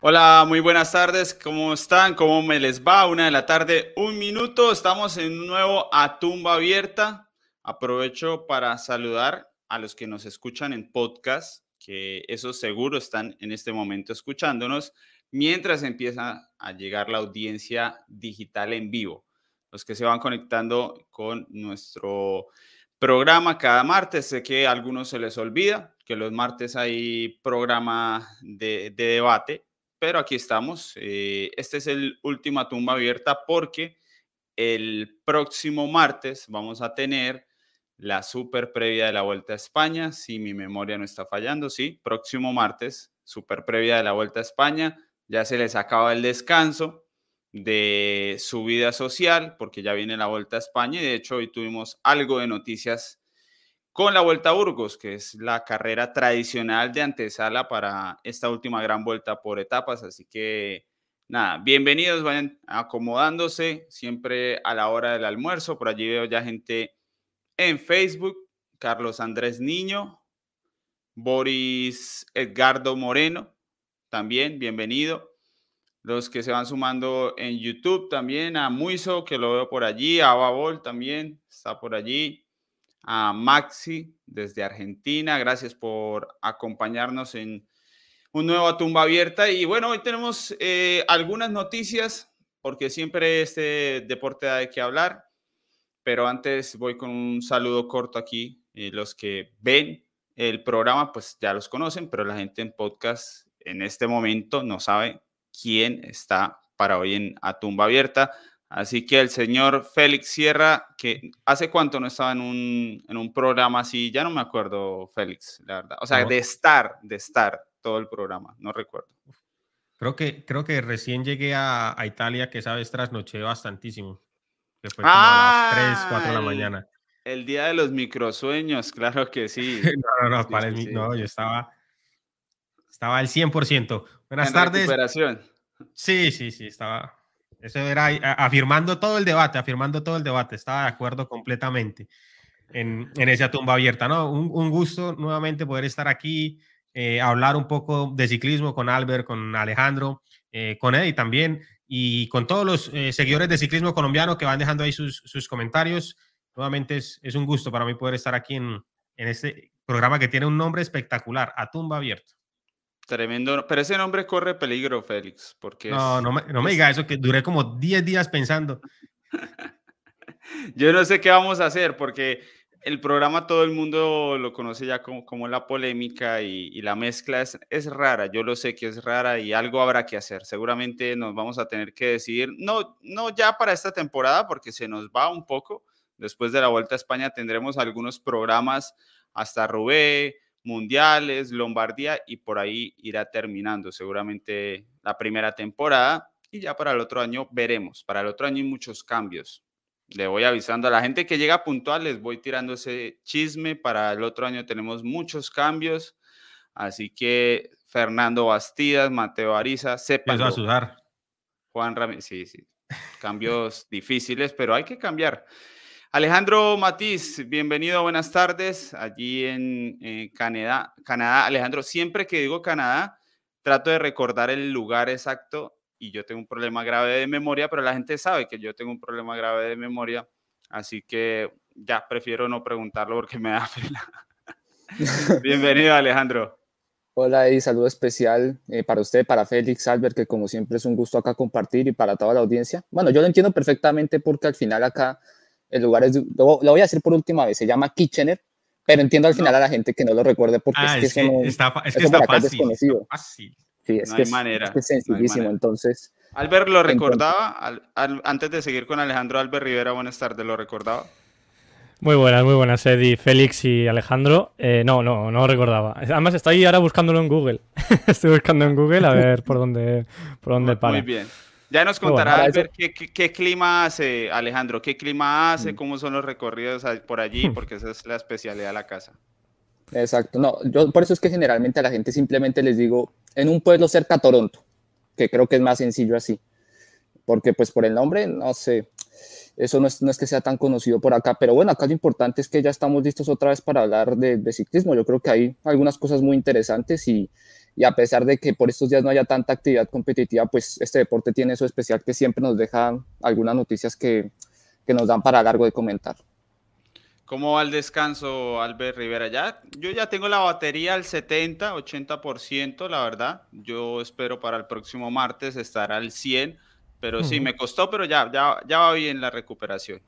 Hola, muy buenas tardes. ¿Cómo están? ¿Cómo me les va? Una de la tarde, un minuto. Estamos en un nuevo A Tumba Abierta. Aprovecho para saludar a los que nos escuchan en podcast, que esos seguro están en este momento escuchándonos, mientras empieza a llegar la audiencia digital en vivo. Los que se van conectando con nuestro programa cada martes. Sé que a algunos se les olvida que los martes hay programa de, debate, pero aquí estamos. Eh, este es el última tumba abierta porque el próximo martes vamos a tener la super previa de la Vuelta a España, si mi memoria no está fallando, sí, próximo martes, super previa de la Vuelta a España, ya se les acaba el descanso de su vida social, porque ya viene la Vuelta a España y de hecho hoy tuvimos algo de noticias con la Vuelta a Burgos, que es la carrera tradicional de antesala para esta última gran vuelta por etapas, así que nada, bienvenidos, vayan acomodándose siempre a la hora del almuerzo, por allí veo ya gente en Facebook, Carlos Andrés Niño, Boris Edgardo Moreno, también, bienvenido. Los que se van sumando en YouTube también, a Muiso, que lo veo por allí, a Babol también está por allí, a Maxi desde Argentina, gracias por acompañarnos en un nuevo Tumba Abierta. Y bueno, hoy tenemos eh, algunas noticias, porque siempre este deporte da de qué hablar pero antes voy con un saludo corto aquí. Eh, los que ven el programa, pues ya los conocen, pero la gente en podcast en este momento no sabe quién está para hoy en A Tumba Abierta. Así que el señor Félix Sierra, que hace cuánto no estaba en un, en un programa así, ya no me acuerdo, Félix, la verdad. O sea, de estar, de estar todo el programa, no recuerdo. Creo que, creo que recién llegué a, a Italia, que sabes, trasnoché bastantísimo que fue como a las 3, 4 de la mañana. El día de los microsueños, claro que sí. no, no, no, para el, no, yo estaba, estaba al 100%. Buenas tardes. Recuperación. Sí, sí, sí, estaba. Eso era afirmando todo el debate, afirmando todo el debate. Estaba de acuerdo completamente en, en esa tumba abierta, ¿no? Un, un gusto nuevamente poder estar aquí, eh, hablar un poco de ciclismo con Albert, con Alejandro, eh, con Eddie también y con todos los eh, seguidores de ciclismo colombiano que van dejando ahí sus, sus comentarios. Nuevamente es, es, un gusto para mí poder estar aquí en, en este programa que tiene un nombre espectacular, A Tumba Abierta. Tremendo, pero ese nombre corre peligro, Félix, porque... No, no, me, no me diga eso, que duré como 10 días pensando. Yo no sé qué vamos a hacer, porque el programa todo el mundo lo conoce ya como, como la polémica y, la mezcla es, es, rara, yo lo sé que es rara y algo habrá que hacer. Seguramente nos vamos a tener que decidir, no, no ya para esta temporada porque se nos va un poco. Después de la Vuelta a España tendremos algunos programas hasta Rubé, Mundiales, Lombardía y por ahí irá terminando seguramente la primera temporada y ya para el otro año veremos. Para el otro año hay muchos cambios le voy avisando a la gente que llega puntual, les voy tirando ese chisme. Para el otro año tenemos muchos cambios. Así que Fernando Bastidas, Mateo Ariza, sepan. a sudar. Juan Ramírez, sí, sí. Cambios difíciles, pero hay que cambiar. Alejandro Matiz, bienvenido, buenas tardes, allí en Canadá. Canadá. Alejandro, siempre que digo Canadá, trato de recordar el lugar exacto y yo tengo un problema grave de memoria, pero la gente sabe que yo tengo un problema grave de memoria, así que ya prefiero no preguntarlo porque me da pena. Bienvenido, Alejandro. Hola y saludo especial eh, para usted, para Félix Albert, que como siempre es un gusto acá compartir y para toda la audiencia. Bueno, yo lo entiendo perfectamente porque al final acá el lugar es, lo, voy a decir por última vez, se llama Kitchener, pero entiendo al final a la gente que no lo recuerde porque es, ah, que, es, está, es que está fácil, desconocido. Está fácil. Sí, es, que, es, manera, es, sencillísimo. entonces. Albert lo recordaba, antes de seguir con Alejandro Albert Rivera, buenas tardes, ¿lo recordaba? Muy buenas, muy buenas, Eddie, Félix y Alejandro. Eh, no, no, no lo recordaba. Además, estoy ahora buscándolo en Google. estoy buscando en Google a ver por dónde, por dónde para. Muy bien. Ya nos contará Albert qué, qué, clima hace, Alejandro, qué clima hace, mm. cómo son los recorridos por allí, porque esa es la especialidad de la casa. Exacto, no, yo por eso es que generalmente a la gente simplemente les digo en un pueblo cerca a Toronto, que creo que es más sencillo así, porque pues por el nombre, no sé, eso no es, no es que sea tan conocido por acá, pero bueno, acá lo importante es que ya estamos listos otra vez para hablar de, de ciclismo, yo creo que hay algunas cosas muy interesantes y, y a pesar de que por estos días no haya tanta actividad competitiva, pues este deporte tiene eso especial que siempre nos deja algunas noticias que, que nos dan para largo de comentar. ¿Cómo va el descanso, Albert Rivera? Ya, yo ya tengo la batería al 70, 80%, la verdad. Yo espero para el próximo martes estar al 100, pero sí, me costó, pero ya, ya, ya va bien la recuperación.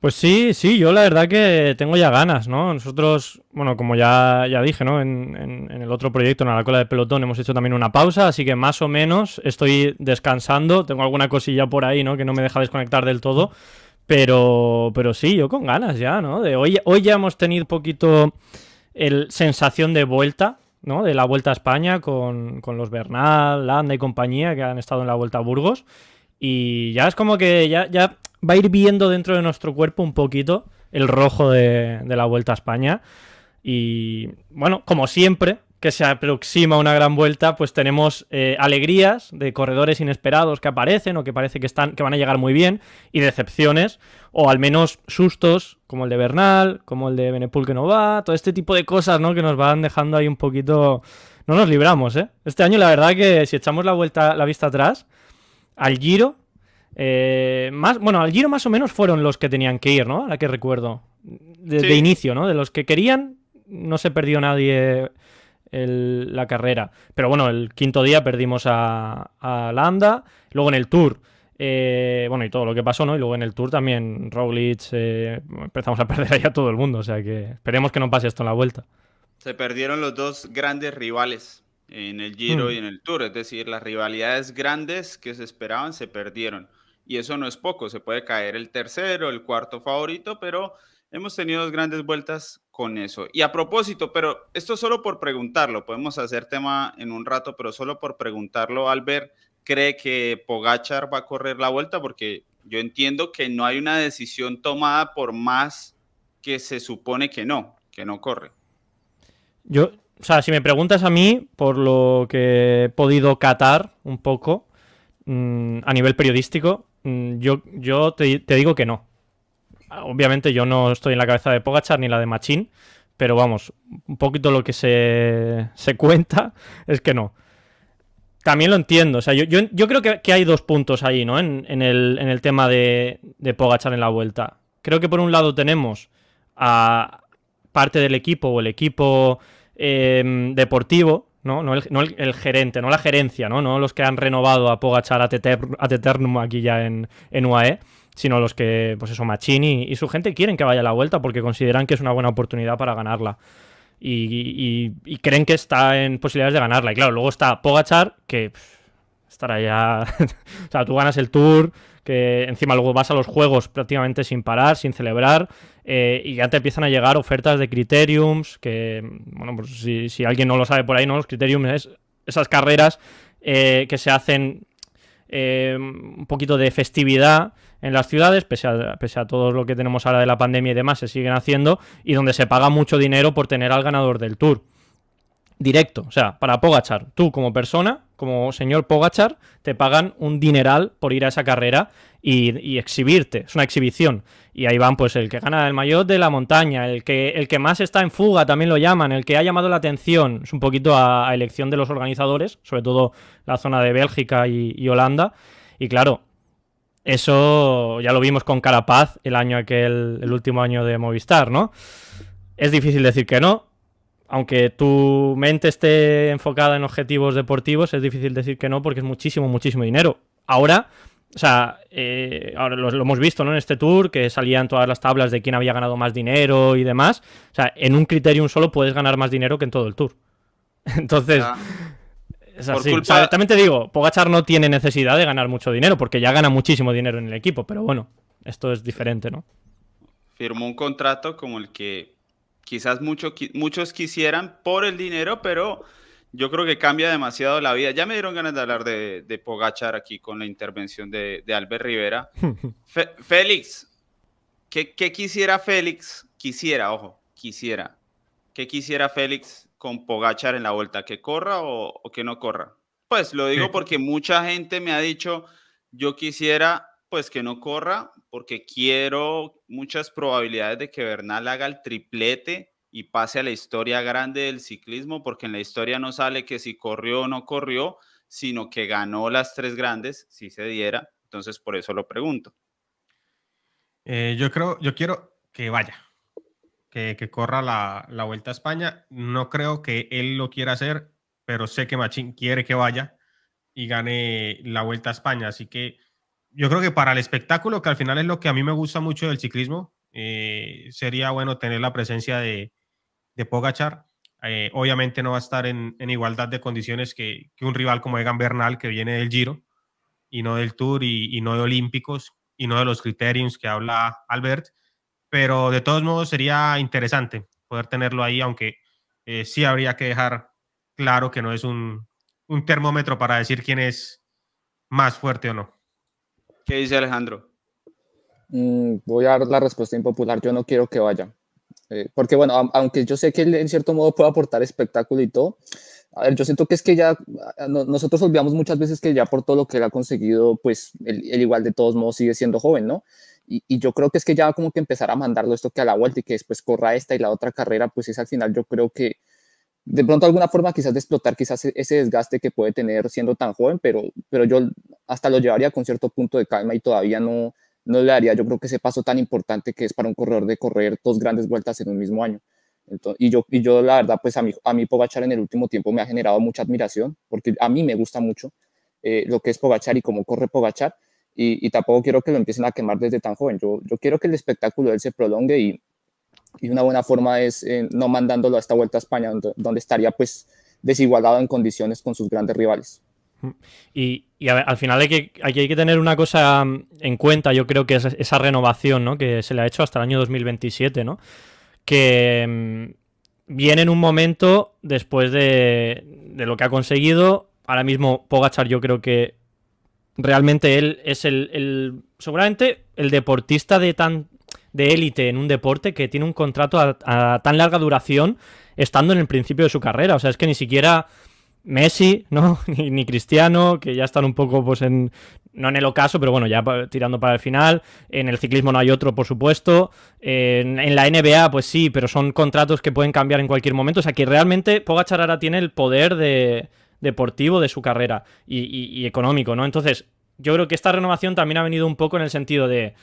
Pues sí, sí, yo la verdad que tengo ya ganas, ¿no? Nosotros, bueno, como ya, ya dije, ¿no? En, el otro proyecto, en la cola de pelotón, hemos hecho también una pausa, así que más o menos estoy descansando. Tengo alguna cosilla por ahí, ¿no? Que no me deja desconectar del todo. Pero, pero sí, yo con ganas ya, ¿no? De hoy, hoy ya hemos tenido poquito el sensación de vuelta, ¿no? De la vuelta a España con, con los Bernal, Landa y compañía que han estado en la vuelta a Burgos. Y ya es como que ya, ya va a ir viendo dentro de nuestro cuerpo un poquito el rojo de, la Vuelta a España. Y bueno, como siempre, que se aproxima una gran vuelta, pues tenemos eh, alegrías de corredores inesperados que aparecen o que parece que, están, que van a llegar muy bien, y decepciones, o al menos sustos, como el de Bernal, como el de Benepul que no va, todo este tipo de cosas, ¿no? Que nos van dejando ahí un poquito. No nos libramos, ¿eh? Este año, la verdad, que si echamos la vuelta, la vista atrás, al Giro eh, más, bueno, al Giro más o menos fueron los que tenían que ir, ¿no? A la que recuerdo. De, inicio, ¿no? De los que querían, no se perdió nadie la carrera. Pero bueno, el quinto día perdimos a, a Landa. Luego en el Tour, eh, bueno, y todo lo que pasó, ¿no? Y luego en el Tour también, Roglic, eh, empezamos a perder ahí a todo el mundo. O sea que esperemos que no pase esto en la vuelta. Se perdieron los dos grandes rivales en el Giro hmm. y en el Tour. Es decir, las rivalidades grandes que se esperaban se perdieron y eso no es poco, se puede caer el tercero, el cuarto favorito, pero hemos tenido dos grandes vueltas con eso. Y a propósito, pero esto solo por preguntarlo, podemos hacer tema en un rato, pero solo por preguntarlo, Albert, ¿cree que Pogachar va a correr la vuelta? Porque yo entiendo que no hay una decisión tomada por más que se supone que no, que no corre. Yo, o sea, si me preguntas a mí, por lo que he podido catar un poco mm, a nivel periodístico, yo, yo te, digo que no. Obviamente yo no estoy en la cabeza de Pogachar ni la de Machín, pero vamos, un poquito lo que se, cuenta es que no. También lo entiendo, o sea, yo, yo, creo que, hay dos puntos ahí, ¿no? En, el, tema de, de Pogachar en la vuelta. Creo que por un lado tenemos a parte del equipo o el equipo em, deportivo ¿no? el, gerente, no la gerencia, ¿no? No los que han renovado a Pogachar a Eternum aquí ya en, en UAE, sino los que, pues eso, Machini y, su gente quieren que vaya a la vuelta porque consideran que es una buena oportunidad para ganarla. Y, creen que está en posibilidades de ganarla. Y claro, luego está Pogachar, que estará ya. o sea, tú ganas el tour, que encima luego vas a los juegos prácticamente sin parar, sin celebrar, eh, y ya te empiezan a llegar ofertas de criteriums, que, bueno, pues si, alguien no lo sabe por ahí, ¿no? Los criteriums es esas carreras eh, que se hacen eh, un poquito de festividad en las ciudades, pese a, pese a todo lo que tenemos ahora de la pandemia y demás, se siguen haciendo, y donde se paga mucho dinero por tener al ganador del tour directo. O sea, para Pogachar, tú como persona, como señor Pogachar, te pagan un dineral por ir a esa carrera y, exhibirte. Es una exhibición. Y ahí van, pues, el que gana el mayor de la montaña, el que, el que más está en fuga, también lo llaman, el que ha llamado la atención. Es un poquito a, elección de los organizadores, sobre todo la zona de Bélgica y, Holanda. Y claro, eso ya lo vimos con Carapaz el año aquel, el último año de Movistar, ¿no? Es difícil decir que no, aunque tu mente esté enfocada en objetivos deportivos, es difícil decir que no porque es muchísimo, muchísimo dinero. Ahora, o sea, eh, ahora lo, hemos visto ¿no? en este tour, que salían todas las tablas de quién había ganado más dinero y demás. O sea, en un criterium solo puedes ganar más dinero que en todo el tour. Entonces, es así. también te digo, Pogachar no tiene necesidad de ganar mucho dinero porque ya gana muchísimo dinero en el equipo, pero bueno, esto es diferente, ¿no? Firmó un contrato como el que quizás muchos quisieran por el dinero, pero yo creo que cambia demasiado la vida. Ya me dieron ganas de hablar de, Pogachar aquí con la intervención de, Albert Rivera. Félix, ¿qué, quisiera Félix? Quisiera, ojo, quisiera. ¿Qué quisiera Félix con Pogachar en la vuelta? ¿Que corra o, o que no corra? Pues lo digo porque mucha gente me ha dicho, yo quisiera pues que no corra porque quiero muchas probabilidades de que Bernal haga el triplete y pase a la historia grande del ciclismo, porque en la historia no sale que si corrió o no corrió, sino que ganó las tres grandes, si se diera. Entonces, por eso lo pregunto. Eh, yo creo, yo quiero que vaya, que, que corra la, la, Vuelta a España. No creo que él lo quiera hacer, pero sé que Machín quiere que vaya y gane la Vuelta a España. Así que yo creo que para el espectáculo, que al final es lo que a mí me gusta mucho del ciclismo, eh, sería bueno tener la presencia de, de Pogachar. Eh, obviamente no va a estar en, en igualdad de condiciones que, que, un rival como Egan Bernal, que viene del Giro y no del Tour y, y no de Olímpicos y no de los criterios que habla Albert. Pero de todos modos sería interesante poder tenerlo ahí, aunque eh, sí habría que dejar claro que no es un, un termómetro para decir quién es más fuerte o no. ¿Qué dice Alejandro? Mm, voy a dar la respuesta impopular. Yo no quiero que vaya. Eh, porque, bueno, aunque yo sé que él en cierto modo puede aportar espectáculo y todo, a ver, yo siento que es que ya nosotros olvidamos muchas veces que ya por todo lo que él ha conseguido, pues él, igual de todos modos sigue siendo joven, ¿no? Y, y, yo creo que es que ya como que empezar a mandarlo esto que a la vuelta y que después corra esta y la otra carrera, pues es al final yo creo que de pronto alguna forma quizás de explotar quizás e-, ese desgaste que puede tener siendo tan joven, pero, pero yo hasta lo llevaría con cierto punto de calma y todavía no, no le daría yo creo que ese paso tan importante que es para un corredor de correr dos grandes vueltas en un mismo año. Entonces, y, yo, y yo la verdad, pues a mí, a mí Pogachar en el último tiempo me ha generado mucha admiración, porque a mí me gusta mucho eh, lo que es Pogachar y cómo corre Pogachar, y, y, tampoco quiero que lo empiecen a quemar desde tan joven. Yo, yo quiero que el espectáculo de él se prolongue y, y una buena forma es eh, no mandándolo a esta vuelta a España, donde, donde, estaría pues desigualado en condiciones con sus grandes rivales. Y, al final hay que, hay que tener una cosa en cuenta, yo creo que es esa renovación ¿no? que se le ha hecho hasta el año 2027, ¿no? que mmm, viene en un momento después de, de, lo que ha conseguido. Ahora mismo Pogachar yo creo que realmente él es el, el seguramente el deportista de tan de élite en un deporte que tiene un contrato a, a, tan larga duración estando en el principio de su carrera. O sea, es que ni siquiera Messi, ¿no? Ni, Cristiano, que ya están un poco pues en... No en el ocaso, pero bueno, ya tirando para el final. En el ciclismo no hay otro, por supuesto. En, la NBA, pues sí, pero son contratos que pueden cambiar en cualquier momento. O sea que realmente Pogachar ahora tiene el poder de, deportivo de su carrera y económico, ¿no? Entonces, yo creo que esta renovación también ha venido un poco en el sentido de,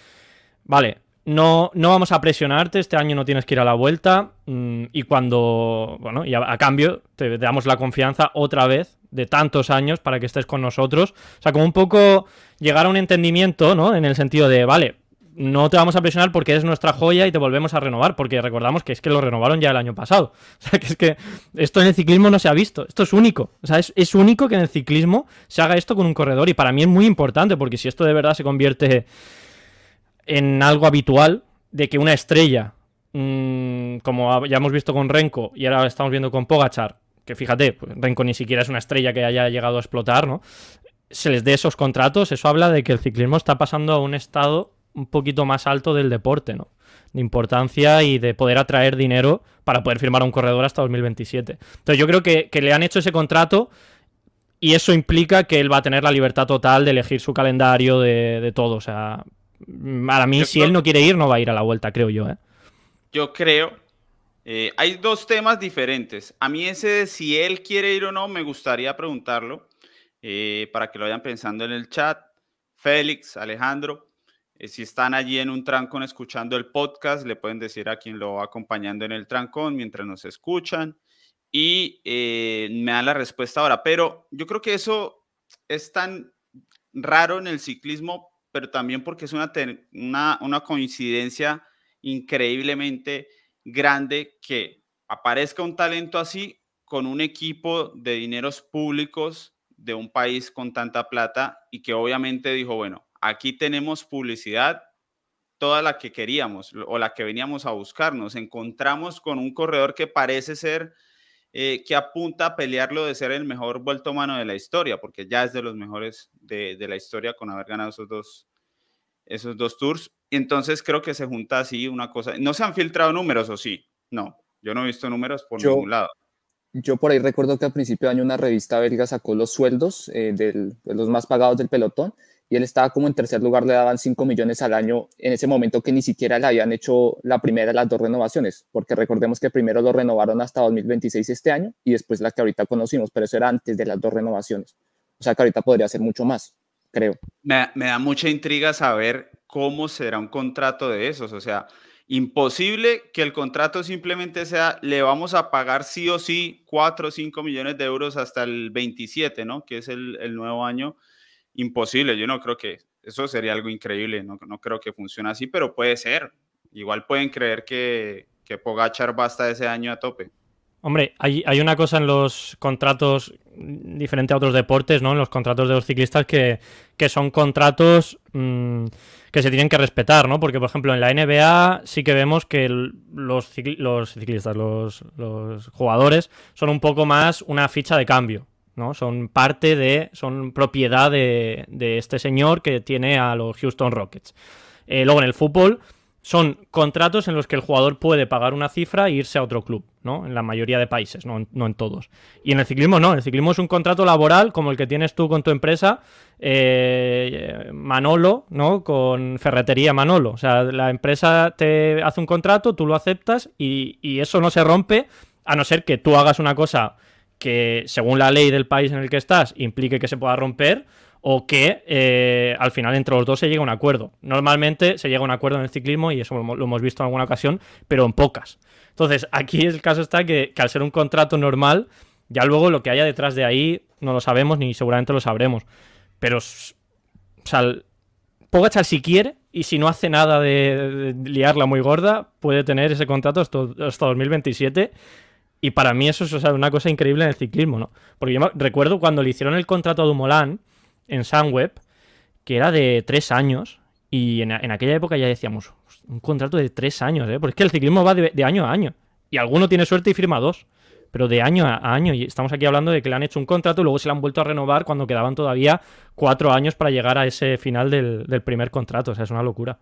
vale, no, no vamos a presionarte, este año no tienes que ir a la vuelta mmm, y cuando, bueno, y a, a cambio te, te, damos la confianza otra vez de tantos años para que estés con nosotros. O sea, como un poco llegar a un entendimiento, ¿no? En el sentido de, vale, no te vamos a presionar porque eres nuestra joya y te volvemos a renovar, porque recordamos que es que lo renovaron ya el año pasado. O sea, que es que esto en el ciclismo no se ha visto, esto es único. O sea, es, es único que en el ciclismo se haga esto con un corredor y para mí es muy importante porque si esto de verdad se convierte en algo habitual de que una estrella, mmm, como ya hemos visto con Renko y ahora estamos viendo con Pogachar, que fíjate, pues Renko ni siquiera es una estrella que haya llegado a explotar, ¿no? Se les dé esos contratos, eso habla de que el ciclismo está pasando a un estado un poquito más alto del deporte, ¿no? De importancia y de poder atraer dinero para poder firmar a un corredor hasta 2027. Entonces yo creo que, que le han hecho ese contrato y eso implica que él va a tener la libertad total de elegir su calendario, de, de todo. O sea, para mí, yo si creo, él no quiere ir, no va a ir a la vuelta, creo yo. ¿eh? Yo creo. Eh, hay dos temas diferentes. A mí ese de si él quiere ir o no, me gustaría preguntarlo eh, para que lo vayan pensando en el chat. Félix, Alejandro, si están allí en un trancón escuchando el podcast, le pueden decir a quien lo va acompañando en el trancón mientras nos escuchan y eh, me dan la respuesta ahora. Pero yo creo que eso es tan raro en el ciclismo pero también porque es una, una, coincidencia increíblemente grande que aparezca un talento así con un equipo de dineros públicos de un país con tanta plata y que obviamente dijo, bueno, aquí tenemos publicidad, toda la que queríamos o la que veníamos a buscar. Nos encontramos con un corredor que parece ser eh, que apunta a pelearlo de ser el mejor vuelto mano de la historia, porque ya es de los mejores de, de la historia con haber ganado esos dos, esos dos tours. Entonces creo que se junta así una cosa. ¿No se han filtrado números o sí? No, yo no he visto números por yo, ningún lado. Yo por ahí recuerdo que al principio de año una revista belga sacó los sueldos eh, del, de los más pagados del pelotón y él estaba como en tercer lugar, le daban 5 millones al año en ese momento que ni siquiera le habían hecho la primera de las dos renovaciones, porque recordemos que primero lo renovaron hasta 2026 este año y después la que ahorita conocimos, pero eso era antes de las dos renovaciones. O sea que ahorita podría ser mucho más, creo. Me, me da mucha intriga saber cómo será un contrato de esos, o sea, imposible que el contrato simplemente sea, le vamos a pagar sí o sí 4 o 5 millones de euros hasta el 27, ¿no? Que es el, el nuevo año. Imposible, yo no creo que eso sería algo increíble, no, no creo que funcione así, pero puede ser. Igual pueden creer que, que Pogachar va hasta ese año a tope. Hombre, hay, hay, una cosa en los contratos diferente a otros deportes, ¿no? En los contratos de los ciclistas que, que son contratos mmm, que se tienen que respetar, ¿no? Porque, por ejemplo, en la NBA sí que vemos que los, los ciclistas, los, los, jugadores, son un poco más una ficha de cambio, ¿no? Son parte de, son propiedad de, este señor que tiene a los Houston Rockets. Eh, luego en el fútbol son contratos en los que el jugador puede pagar una cifra e irse a otro club, ¿no? En la mayoría de países, no, en todos. Y en el ciclismo no, el ciclismo es un contrato laboral como el que tienes tú con tu empresa, eh, Manolo, ¿no? Con Ferretería Manolo. O sea, la empresa te hace un contrato, tú lo aceptas y eso no se rompe a no ser que tú hagas una cosa que según la ley del país en el que estás implique que se pueda romper o que eh, al final entre los dos se llega a un acuerdo. Normalmente se llega a un acuerdo en el ciclismo y eso lo, hemos visto en alguna ocasión, pero en pocas. Entonces, aquí el caso está que, que, al ser un contrato normal, ya luego lo que haya detrás de ahí no lo sabemos ni seguramente lo sabremos. Pero, o sea, Pogachar si quiere y si no hace nada de, de liarla muy gorda, puede tener ese contrato hasta 2027 y para mí eso es una cosa increíble en el ciclismo, ¿no? Porque yo recuerdo cuando le hicieron el contrato a Dumoulin en Sunweb, que era de tres años, y en, en, aquella época ya decíamos, un contrato de tres años, ¿eh? Porque es que el ciclismo va de, de, año a año, y alguno tiene suerte y firma dos, pero de año a año, y estamos aquí hablando de que le han hecho un contrato y luego se le han vuelto a renovar cuando quedaban todavía cuatro años para llegar a ese final del, del primer contrato, o sea, es una locura.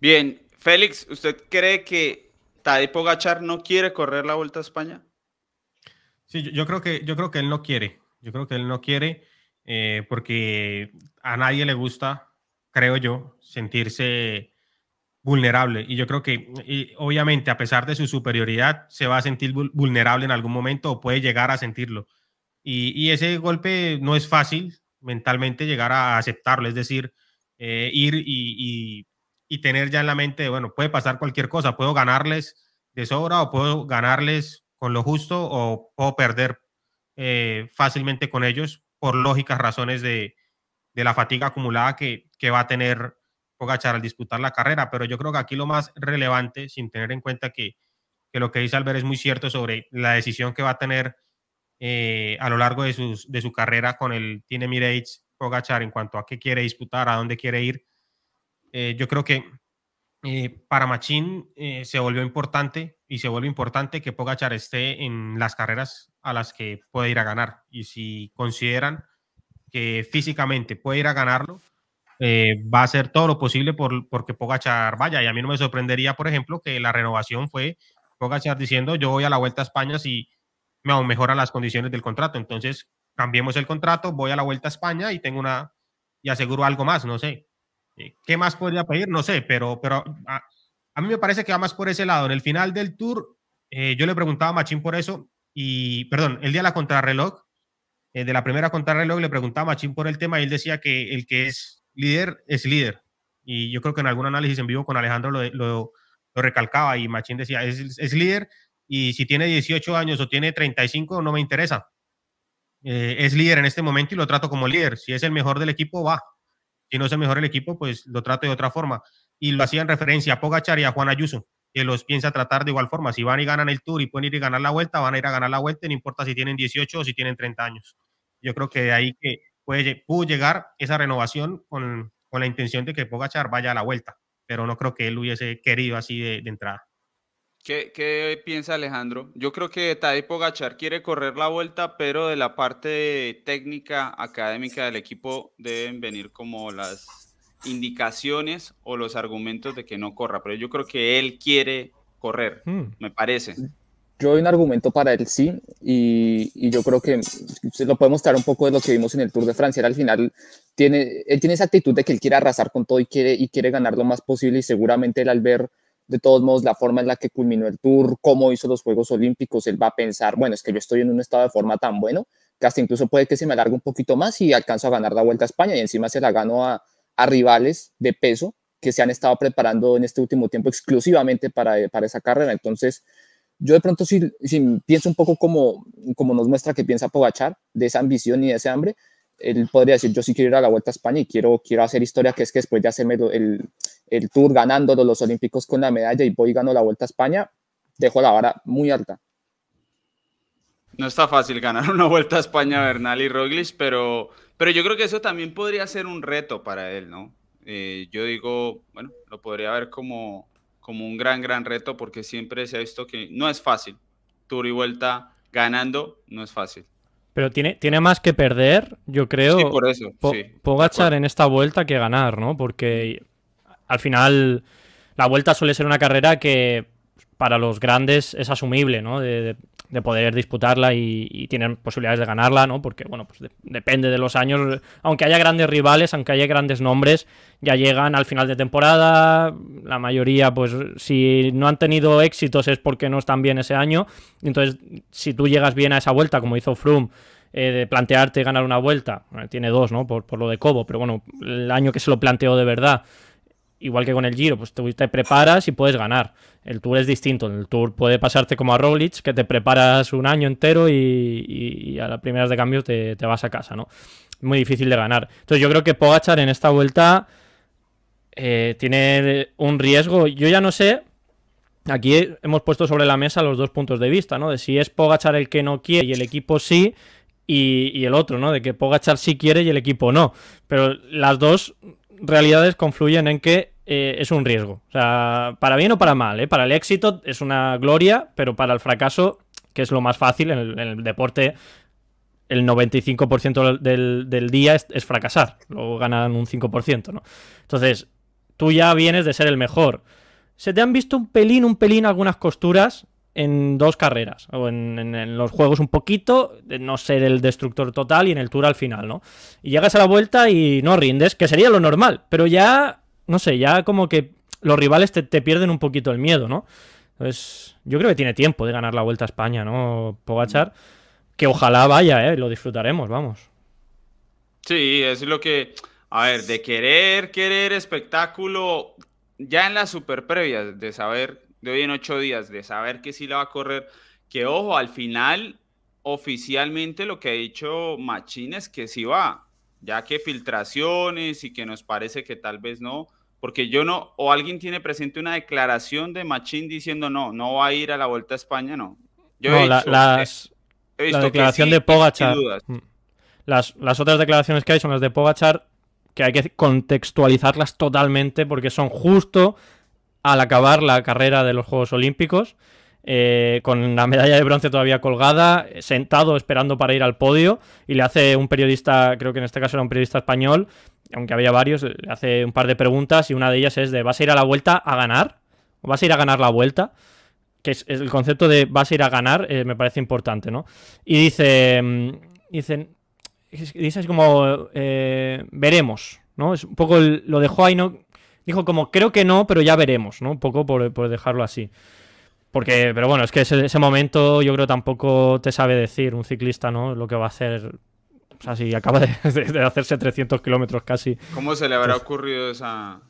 Bien, Félix, ¿usted cree que Tadej Pogachar no quiere correr la Vuelta a España? Sí, yo, creo que, yo creo que él no quiere, yo creo que él no quiere eh, porque a nadie le gusta, creo yo, sentirse vulnerable. Y yo creo que, obviamente, a pesar de su superioridad, se va a sentir vulnerable en algún momento o puede llegar a sentirlo. Y, ese golpe no es fácil mentalmente llegar a aceptarlo, es decir, eh, ir y, y, tener ya en la mente, bueno, puede pasar cualquier cosa, puedo ganarles de sobra o puedo ganarles con lo justo o puedo perder eh, fácilmente con ellos por lógicas razones de, de la fatiga acumulada que, que, va a tener Pogachar al disputar la carrera. Pero yo creo que aquí lo más relevante, sin tener en cuenta que, que lo que dice Albert es muy cierto sobre la decisión que va a tener eh, a lo largo de, sus, de, su carrera con el Team Emirates Pogachar en cuanto a qué quiere disputar, a dónde quiere ir. Eh, yo creo que eh, para Machín eh, se volvió importante y se vuelve importante que Pogachar esté en las carreras a las que puede ir a ganar. Y si consideran que físicamente puede ir a ganarlo, eh, va a hacer todo lo posible por, porque Pogachar vaya. Y a mí no me sorprendería, por ejemplo, que la renovación fue Pogachar diciendo yo voy a la Vuelta a España si me mejoran las condiciones del contrato. Entonces, cambiemos el contrato, voy a la Vuelta a España y tengo una y aseguro algo más, no sé. ¿Qué más podría pedir? No sé, pero, pero a, a, mí me parece que va más por ese lado. En el final del tour, eh, yo le preguntaba a Machín por eso, y perdón, el día de la contrarreloj, eh, de la primera contrarreloj, le preguntaba a Machín por el tema y él decía que el que es líder es líder. Y yo creo que en algún análisis en vivo con Alejandro lo, lo, recalcaba y Machín decía, es, es, líder y si tiene 18 años o tiene 35 no me interesa. Eh, es líder en este momento y lo trato como líder. Si es el mejor del equipo, va si no es el mejor el equipo, pues lo trate de otra forma. Y lo hacía en referencia a Pogachar y a Juan Ayuso, que los piensa tratar de igual forma. Si van y ganan el Tour y pueden ir y ganar la vuelta, van a ir a ganar la vuelta, no importa si tienen 18 o si tienen 30 años. Yo creo que de ahí que puede, pudo llegar esa renovación con, con la intención de que Pogachar vaya a la vuelta, pero no creo que él hubiese querido así de entrada. ¿Qué, ¿Qué, piensa Alejandro? Yo creo que Tadej Pogachar quiere correr la vuelta, pero de la parte técnica, académica del equipo deben venir como las indicaciones o los argumentos de que no corra. Pero yo creo que él quiere correr, mm. me parece. yo doy un argumento para él sí, y, yo creo que lo puede mostrar un poco de lo que vimos en el Tour de Francia. al final tiene, él tiene esa actitud de que él quiere arrasar con todo y quiere, y quiere ganar lo más posible, y seguramente él al ver de todos modos la forma en la que culminó el Tour, cómo hizo los Juegos Olímpicos, él va a pensar, bueno, es que yo estoy en un estado de forma tan bueno que hasta incluso puede que se me alargue un poquito más y alcanzo a ganar la Vuelta a España y encima se la gano a, a rivales de peso que se han estado preparando en este último tiempo exclusivamente para, para esa carrera. Entonces, yo de pronto sí, pienso un poco como, como nos muestra que piensa Pogachar, de esa ambición y de ese hambre, él podría decir, yo sí quiero ir a la Vuelta a España y quiero, quiero hacer historia, que es que después de hacerme el, el Tour ganando los Olímpicos con la medalla y voy y gano la Vuelta a España, dejo la vara muy alta. No está fácil ganar una Vuelta a España Bernal y Roglic, pero, pero yo creo que eso también podría ser un reto para él, ¿no? Eh, yo digo, bueno, lo podría ver como, como un gran, gran reto porque siempre se ha visto que no es fácil. Tour y vuelta ganando no es fácil. Pero tiene, tiene más que perder, yo creo. Sí, por eso. Pogachar en esta vuelta que ganar, ¿no? Porque al final la vuelta suele ser una carrera que para los grandes es asumible, ¿no? De, poder disputarla y, tienen posibilidades de ganarla, ¿no? Porque, bueno, pues depende de los años. Aunque haya grandes rivales, aunque haya grandes nombres, ya llegan al final de temporada. La mayoría, pues, si no han tenido éxitos es porque no están bien ese año. Entonces, si tú llegas bien a esa vuelta, como hizo Froome, eh, de plantearte ganar una vuelta, tiene dos, ¿no? Por, por lo de Cobo, pero bueno, el año que se lo planteó de verdad igual que con el Giro, pues te, preparas y puedes ganar. El Tour es distinto. El Tour puede pasarte como a Roglic, que te preparas un año entero y, a las primeras de cambio te, vas a casa, ¿no? Muy difícil de ganar. Entonces yo creo que Pogachar en esta vuelta eh, tiene un riesgo. Yo ya no sé. Aquí hemos puesto sobre la mesa los dos puntos de vista, ¿no? De si es Pogachar el que no quiere y el equipo sí, y, y el otro, ¿no? De que Pogachar sí quiere y el equipo no. Pero las dos realidades confluyen en que eh, es un riesgo. O sea, para bien o para mal. ¿eh? Para el éxito es una gloria, pero para el fracaso, que es lo más fácil en el, deporte, el 95% del, del, día es, fracasar. Luego ganan un 5%, ¿no? Entonces, tú ya vienes de ser el mejor. Se te han visto un pelín, un pelín algunas costuras en dos carreras, o en, los juegos un poquito, de no ser el destructor total y en el tour al final, ¿no? Y llegas a la vuelta y no rindes, que sería lo normal, pero ya, no sé, ya como que los rivales te, pierden un poquito el miedo, ¿no? Entonces, yo creo que tiene tiempo de ganar la vuelta a España, ¿no? Pogachar, que ojalá vaya, ¿eh? Lo disfrutaremos, vamos. Sí, es lo que, a ver, de querer, querer espectáculo, ya en la super previa, de saber de hoy en ocho días, de saber que sí la va a correr, que ojo, al final, oficialmente lo que ha dicho Machín es que sí va, ya que filtraciones y que nos parece que tal vez no, porque yo no, o alguien tiene presente una declaración de Machín diciendo no, no va a ir a la Vuelta a España, no. Yo no, la, las, la declaración de Pogachar. Mm. Las, las otras declaraciones que hay son las de Pogachar, que hay que contextualizarlas totalmente porque son justo al acabar la carrera de los Juegos Olímpicos, eh, con la medalla de bronce todavía colgada, sentado esperando para ir al podio, y le hace un periodista, creo que en este caso era un periodista español, aunque había varios, le hace un par de preguntas y una de ellas es de ¿vas a ir a la vuelta a ganar? ¿O vas a ir a ganar la vuelta? Que es, el concepto de vas a ir a ganar eh, me parece importante, ¿no? Y dice, mm, dicen, dice así como, eh, veremos, ¿no? Es un poco, lo dejó ahí, ¿no? Dijo como, creo que no, pero ya veremos, ¿no? Un poco por, dejarlo así. Porque, pero bueno, es que ese, ese, momento yo creo tampoco te sabe decir un ciclista, ¿no? Lo que va a hacer. O sea, si acaba de, hacerse 300 kilómetros casi. ¿Cómo se le habrá ocurrido esa,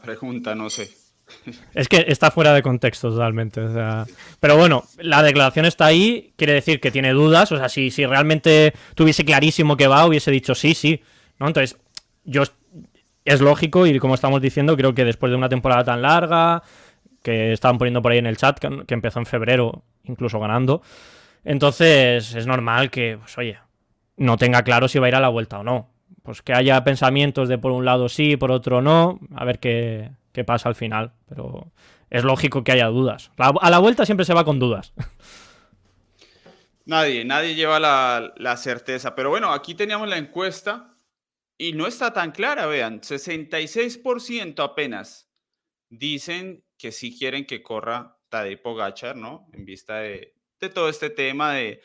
pregunta? No sé. Es que está fuera de contexto totalmente. O sea, pero bueno, la declaración está ahí, quiere decir que tiene dudas. O sea, si, si realmente tuviese clarísimo que va, hubiese dicho sí, sí. ¿no? Entonces, yo es lógico y como estamos diciendo, creo que después de una temporada tan larga, que estaban poniendo por ahí en el chat, que, empezó en febrero, incluso ganando, entonces es normal que, pues oye, no tenga claro si va a ir a la vuelta o no. Pues que haya pensamientos de por un lado sí, por otro no, a ver qué, pasa al final. Pero es lógico que haya dudas. a la vuelta siempre se va con dudas. Nadie, nadie lleva la, la certeza. Pero bueno, aquí teníamos la encuesta y no está tan clara, vean, 66% apenas dicen que sí quieren que corra Tadej Pogachar, ¿no? En vista de, de todo este tema de,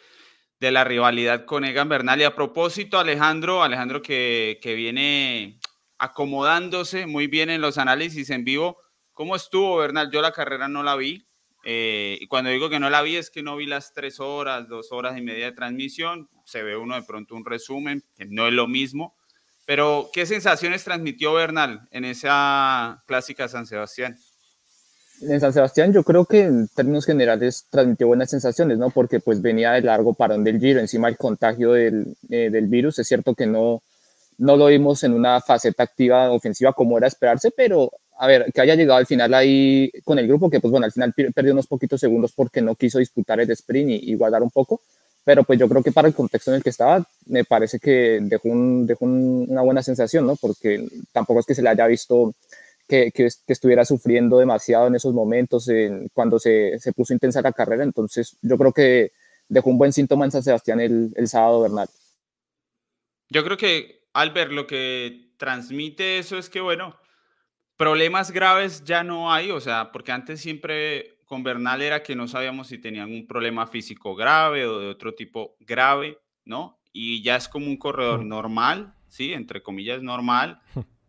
de la rivalidad con Egan Bernal. Y a propósito, Alejandro, Alejandro que, que viene acomodándose muy bien en los análisis en vivo. ¿Cómo estuvo Bernal? Yo la carrera no la vi. Eh, y cuando digo que no la vi es que no vi las tres horas, dos horas y media de transmisión. Se ve uno de pronto un resumen, que no es lo mismo. Pero, ¿qué sensaciones transmitió Bernal en esa clásica San Sebastián? En San Sebastián yo creo que en términos generales transmitió buenas sensaciones, ¿no? Porque pues venía de largo parón del giro, encima el contagio del, eh, del virus. Es cierto que no, no lo vimos en una faceta activa ofensiva como era esperarse, pero a ver, que haya llegado al final ahí con el grupo, que pues bueno, al final perdió unos poquitos segundos porque no quiso disputar el sprint y, guardar un poco, pero pues yo creo que para el contexto en el que estaba, me parece que dejó, un, dejó una buena sensación, ¿no? Porque tampoco es que se le haya visto que, que, estuviera sufriendo demasiado en esos momentos, en, cuando se, se, puso intensa la carrera, entonces yo creo que dejó un buen síntoma en San Sebastián el, el sábado, Bernal. Yo creo que Albert, lo que transmite eso es que, bueno, problemas graves ya no hay, o sea, porque antes siempre con Bernal era que no sabíamos si tenían un problema físico grave o de otro tipo grave, ¿no? Y ya es como un corredor normal, ¿sí? Entre comillas, normal,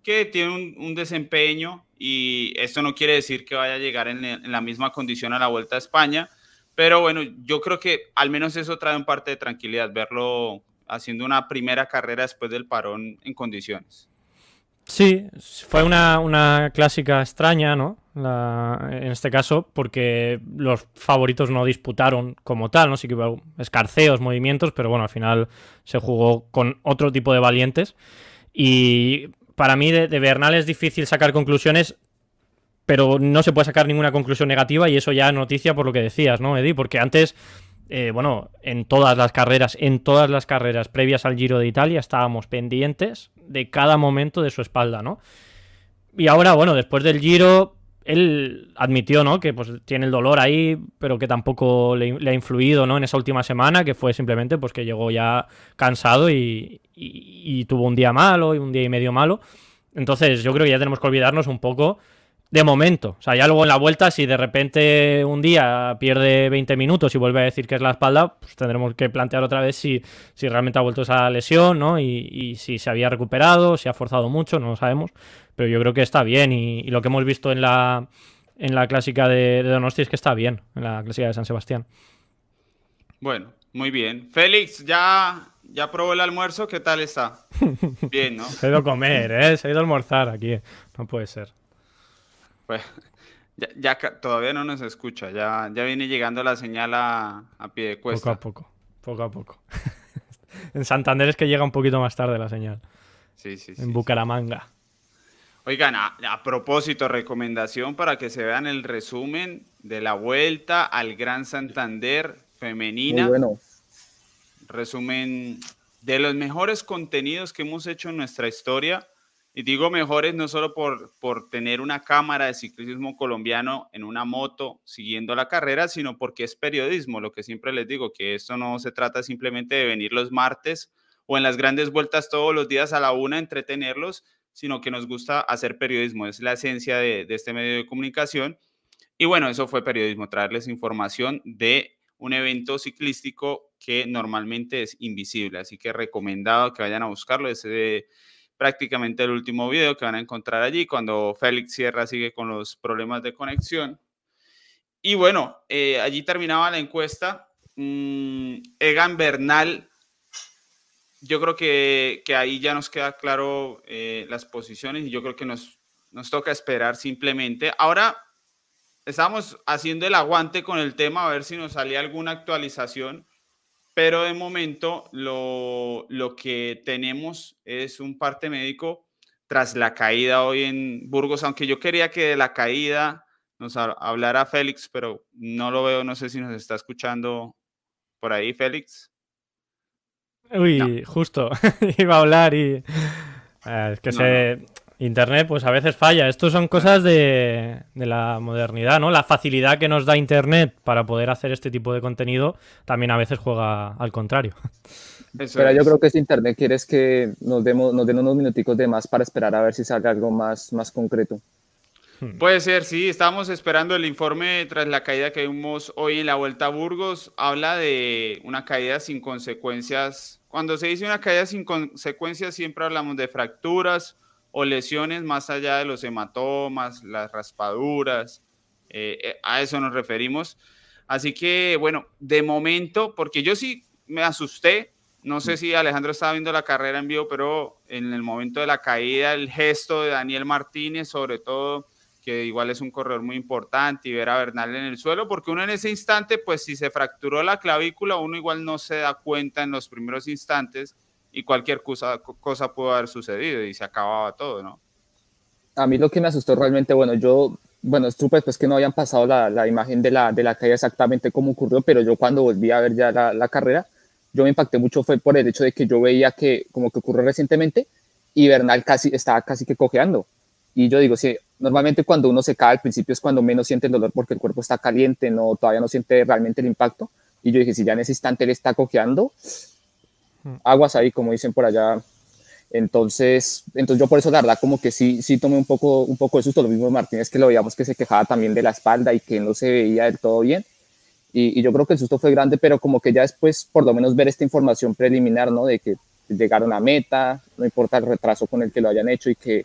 que tiene un, desempeño y esto no quiere decir que vaya a llegar en, en, la misma condición a la Vuelta a España, pero bueno, yo creo que al menos eso trae un parte de tranquilidad, verlo haciendo una primera carrera después del parón en condiciones. Sí, fue una, clásica extraña, ¿no? en este caso, porque los favoritos no disputaron como tal, ¿no? Sí que hubo escarceos, movimientos, pero bueno, al final se jugó con otro tipo de valientes. Y para mí de, de Bernal es difícil sacar conclusiones, pero no se puede sacar ninguna conclusión negativa y eso ya es noticia por lo que decías, ¿no, Eddie? Porque antes eh, bueno, en todas las carreras, en todas las carreras previas al Giro de Italia estábamos pendientes de cada momento de su espalda, ¿no? Y ahora, bueno, después del Giro, él admitió, ¿no? Que pues tiene el dolor ahí, pero que tampoco le, ha influido, ¿no? En esa última semana, que fue simplemente pues que llegó ya cansado y, y tuvo un día malo y un día y medio malo. Entonces, yo creo que ya tenemos que olvidarnos un poco de momento. O sea, ya luego en la vuelta, si de repente un día pierde 20 minutos y vuelve a decir que es la espalda, pues tendremos que plantear otra vez si, si realmente ha vuelto esa lesión, ¿no? Y, si se había recuperado, si ha forzado mucho, no lo sabemos. Pero yo creo que está bien y, lo que hemos visto en la, en la clásica de, Donosti es que está bien, en la clásica de San Sebastián. Bueno, muy bien. Félix, ya, ya probó el almuerzo, ¿qué tal está? Bien, ¿no? se ha ido a comer, ¿eh? Se ha ido a almorzar aquí. No puede ser. Pues ya, todavía no nos escucha, ya, ya viene llegando la señal a, pie de cuesta. Poco a poco, poco a poco. en Santander es que llega un poquito más tarde la señal. Sí, sí, sí. En Bucaramanga. Oigan, a, propósito, recomendación para que se vean el resumen de la vuelta al Gran Santander femenina. Muy bueno. Resumen de los mejores contenidos que hemos hecho en nuestra historia y digo mejores no solo por, por tener una cámara de ciclismo colombiano en una moto siguiendo la carrera, sino porque es periodismo, lo que siempre les digo, que esto no se trata simplemente de venir los martes o en las grandes vueltas todos los días a la una, entretenerlos, sino que nos gusta hacer periodismo, es la esencia de, de este medio de comunicación. Y bueno, eso fue periodismo, traerles información de un evento ciclístico que normalmente es invisible, así que recomendado que vayan a buscarlo, ese prácticamente el último video que van a encontrar allí cuando Félix Sierra sigue con los problemas de conexión. Y bueno, eh, allí terminaba la encuesta. Mm, Egan Bernal, yo creo que, que, ahí ya nos queda claro eh, las posiciones y yo creo que nos, nos toca esperar simplemente. Ahora estamos haciendo el aguante con el tema a ver si nos salía alguna actualización pero de momento lo, que tenemos es un parte médico tras la caída hoy en Burgos, aunque yo quería que de la caída nos hablara Félix, pero no lo veo, no sé si nos está escuchando por ahí, Félix. Uy, justo, iba a hablar y... Eh, es que se, Internet, pues a veces falla. Estos son cosas de, la modernidad, ¿no? La facilidad que nos da Internet para poder hacer este tipo de contenido también a veces juega al contrario. Pero yo creo que si Internet quieres que nos, demos, nos den unos minuticos de más para esperar a ver si sale algo más, más concreto. Hmm. Puede ser, sí, estamos esperando el informe tras la caída que vimos hoy en la Vuelta a Burgos. Habla de una caída sin consecuencias. Cuando se dice una caída sin consecuencias, siempre hablamos de fracturas o lesiones más allá de los hematomas, las raspaduras. Eh, eh, a eso nos referimos. Así que, bueno, de momento, porque yo sí me asusté. No sé si Alejandro estaba viendo la carrera en vivo, pero en el momento de la caída, el gesto de Daniel Martínez, sobre todo que igual es un corredor muy importante, y ver a Bernal en el suelo, porque uno en ese instante, pues si se fracturó la clavícula, uno igual no se da cuenta en los primeros instantes y cualquier cosa, cosa pudo haber sucedido y se acababa todo, ¿no? A mí lo que me asustó realmente, bueno, yo, bueno, estuve pues que no habían pasado la, la, imagen de la, de la caída exactamente como ocurrió, pero yo cuando volví a ver ya la, la carrera, yo me impacté mucho fue por el hecho de que yo veía que como que ocurrió recientemente y Bernal casi estaba casi que cojeando. Y yo digo, sí, Normalmente cuando uno se cae al principio es cuando menos siente el dolor porque el cuerpo está caliente, no, todavía no siente realmente el impacto. Y yo dije, si ya en ese instante él está cojeando. Aguas ahí, como dicen por allá. Entonces, entonces yo por eso la verdad como que sí, sí tomé un poco, un poco de susto. Lo mismo de Martínez que lo veíamos que se quejaba también de la espalda y que no se veía del todo bien. Y, y, yo creo que el susto fue grande, pero como que ya después por lo menos ver esta información preliminar, ¿no? De que llegaron a meta, no importa el retraso con el que lo hayan hecho y que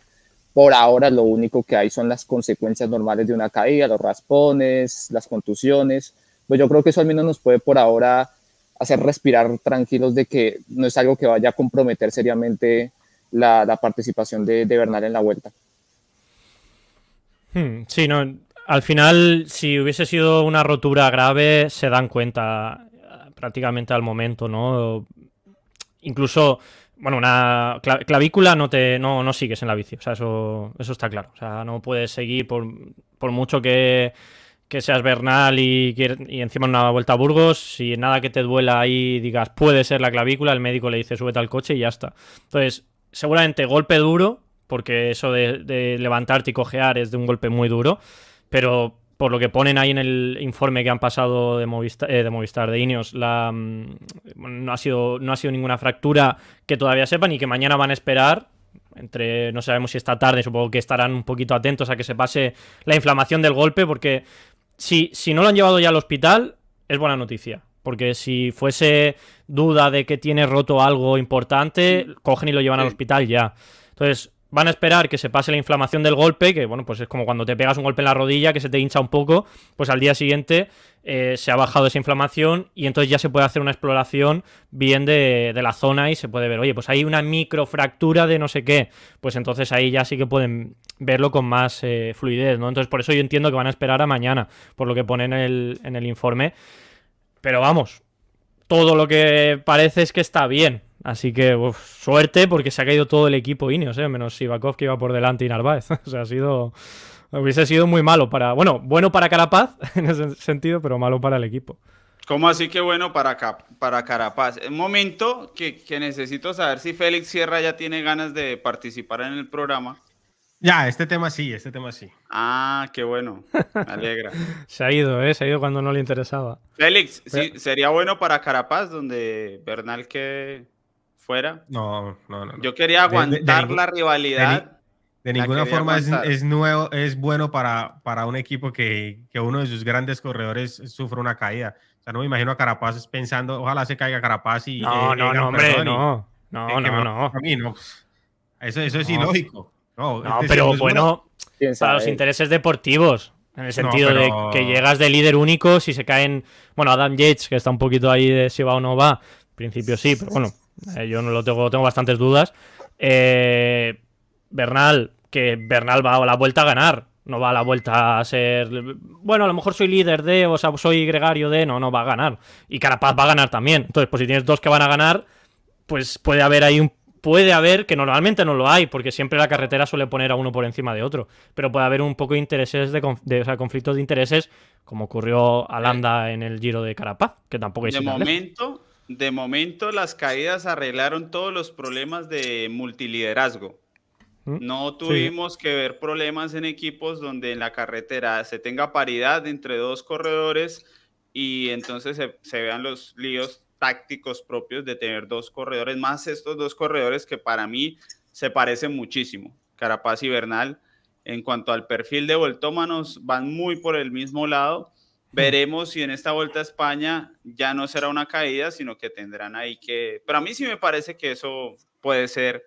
por ahora lo único que hay son las consecuencias normales de una caída, los raspones, las contusiones. Pues yo creo que eso al menos nos puede por ahora hacer respirar tranquilos de que no es algo que vaya a comprometer seriamente la, participación de, Bernal en la vuelta. Hmm, sí, no, al final, si hubiese sido una rotura grave, se dan cuenta eh, prácticamente al momento, ¿no? Incluso bueno, una clavícula no te no, no, sigues en la bici, o sea, eso, eso está claro. O sea, no puedes seguir por, mucho que, seas Bernal y, y encima una vuelta a Burgos, si nada que te duela ahí digas puede ser la clavícula, el médico le dice súbete al coche y ya está. Entonces, seguramente golpe duro, porque eso de, levantarte y cojear es de un golpe muy duro, pero por lo que ponen ahí en el informe que han pasado de Movistar, eh, de, Movistar de Ineos, mm, no, ha sido, no ha sido ninguna fractura que todavía sepan y que mañana van a esperar. Entre, no sabemos si esta tarde, supongo que estarán un poquito atentos a que se pase la inflamación del golpe, porque si, si no lo han llevado ya al hospital, es buena noticia. Porque si fuese duda de que tiene roto algo importante, cogen y lo llevan al hospital ya. Entonces, van a esperar que se pase la inflamación del golpe, que bueno, pues es como cuando te pegas un golpe en la rodilla, que se te hincha un poco, pues al día siguiente eh, se ha bajado esa inflamación y entonces ya se puede hacer una exploración bien de, la zona y se puede ver, oye, pues hay una microfractura de no sé qué, pues entonces ahí ya sí que pueden verlo con más eh, fluidez, ¿no? Entonces por eso yo entiendo que van a esperar a mañana, por lo que pone en el, en el informe. Pero vamos, todo lo que parece es que está bien. Así que suerte porque se ha caído todo el equipo Ineos, ¿eh? menos Sivakov que iba por delante y Narváez. o sea, ha sido. Hubiese sido muy malo para. Bueno, bueno para Carapaz en ese sentido, pero malo para el equipo. ¿Cómo así que bueno para, para Carapaz? Un momento que, que necesito saber si Félix Sierra ya tiene ganas de participar en el programa. Ya, este tema sí, este tema sí. Ah, qué bueno. Me alegra. se ha ido, ¿eh? Se ha ido cuando no le interesaba. Félix, sí, sería bueno para Carapaz, donde Bernal que fuera. No, no, no. Yo quería aguantar la rivalidad. De, ninguna forma es, nuevo, es bueno para, para un equipo que, que, uno de sus grandes corredores sufra una caída. O sea, no me imagino a Carapaz pensando, ojalá se caiga Carapaz y... No, eh, no, no, hombre, no. No, no, no. A mí no. Eso, eso es ilógico. No, pero bueno, para los intereses deportivos. En el sentido de que llegas de líder único, si se caen. Bueno, Adam Yates, que está un poquito ahí de si va o no va. En principio sí, pero bueno, eh, yo no lo tengo, tengo bastantes dudas. Eh, Bernal, que Bernal va a la vuelta a ganar. No va a la vuelta a ser. Bueno, a lo mejor soy líder de, o sea, soy gregario de. No, no, va a ganar. Y Carapaz va a ganar también. Entonces, pues si tienes dos que van a ganar, pues puede haber ahí un. Puede haber, que normalmente no lo hay, porque siempre la carretera suele poner a uno por encima de otro. Pero puede haber un poco de intereses, de, o sea, conflictos de intereses, como ocurrió a Landa en el Giro de Carapaz, que tampoco es De momento, de momento las caídas arreglaron todos los problemas de multiliderazgo. ¿Mm? No tuvimos que ver problemas en equipos donde en la carretera se tenga paridad entre dos corredores y entonces se, vean los líos tácticos propios de tener dos corredores, más estos dos corredores que para mí se parecen muchísimo, Carapaz y Bernal. en cuanto al perfil de voltómanos, van muy por el mismo lado. Veremos si en esta vuelta a España ya no será una caída, sino que tendrán ahí que... Pero a mí sí me parece que eso puede ser,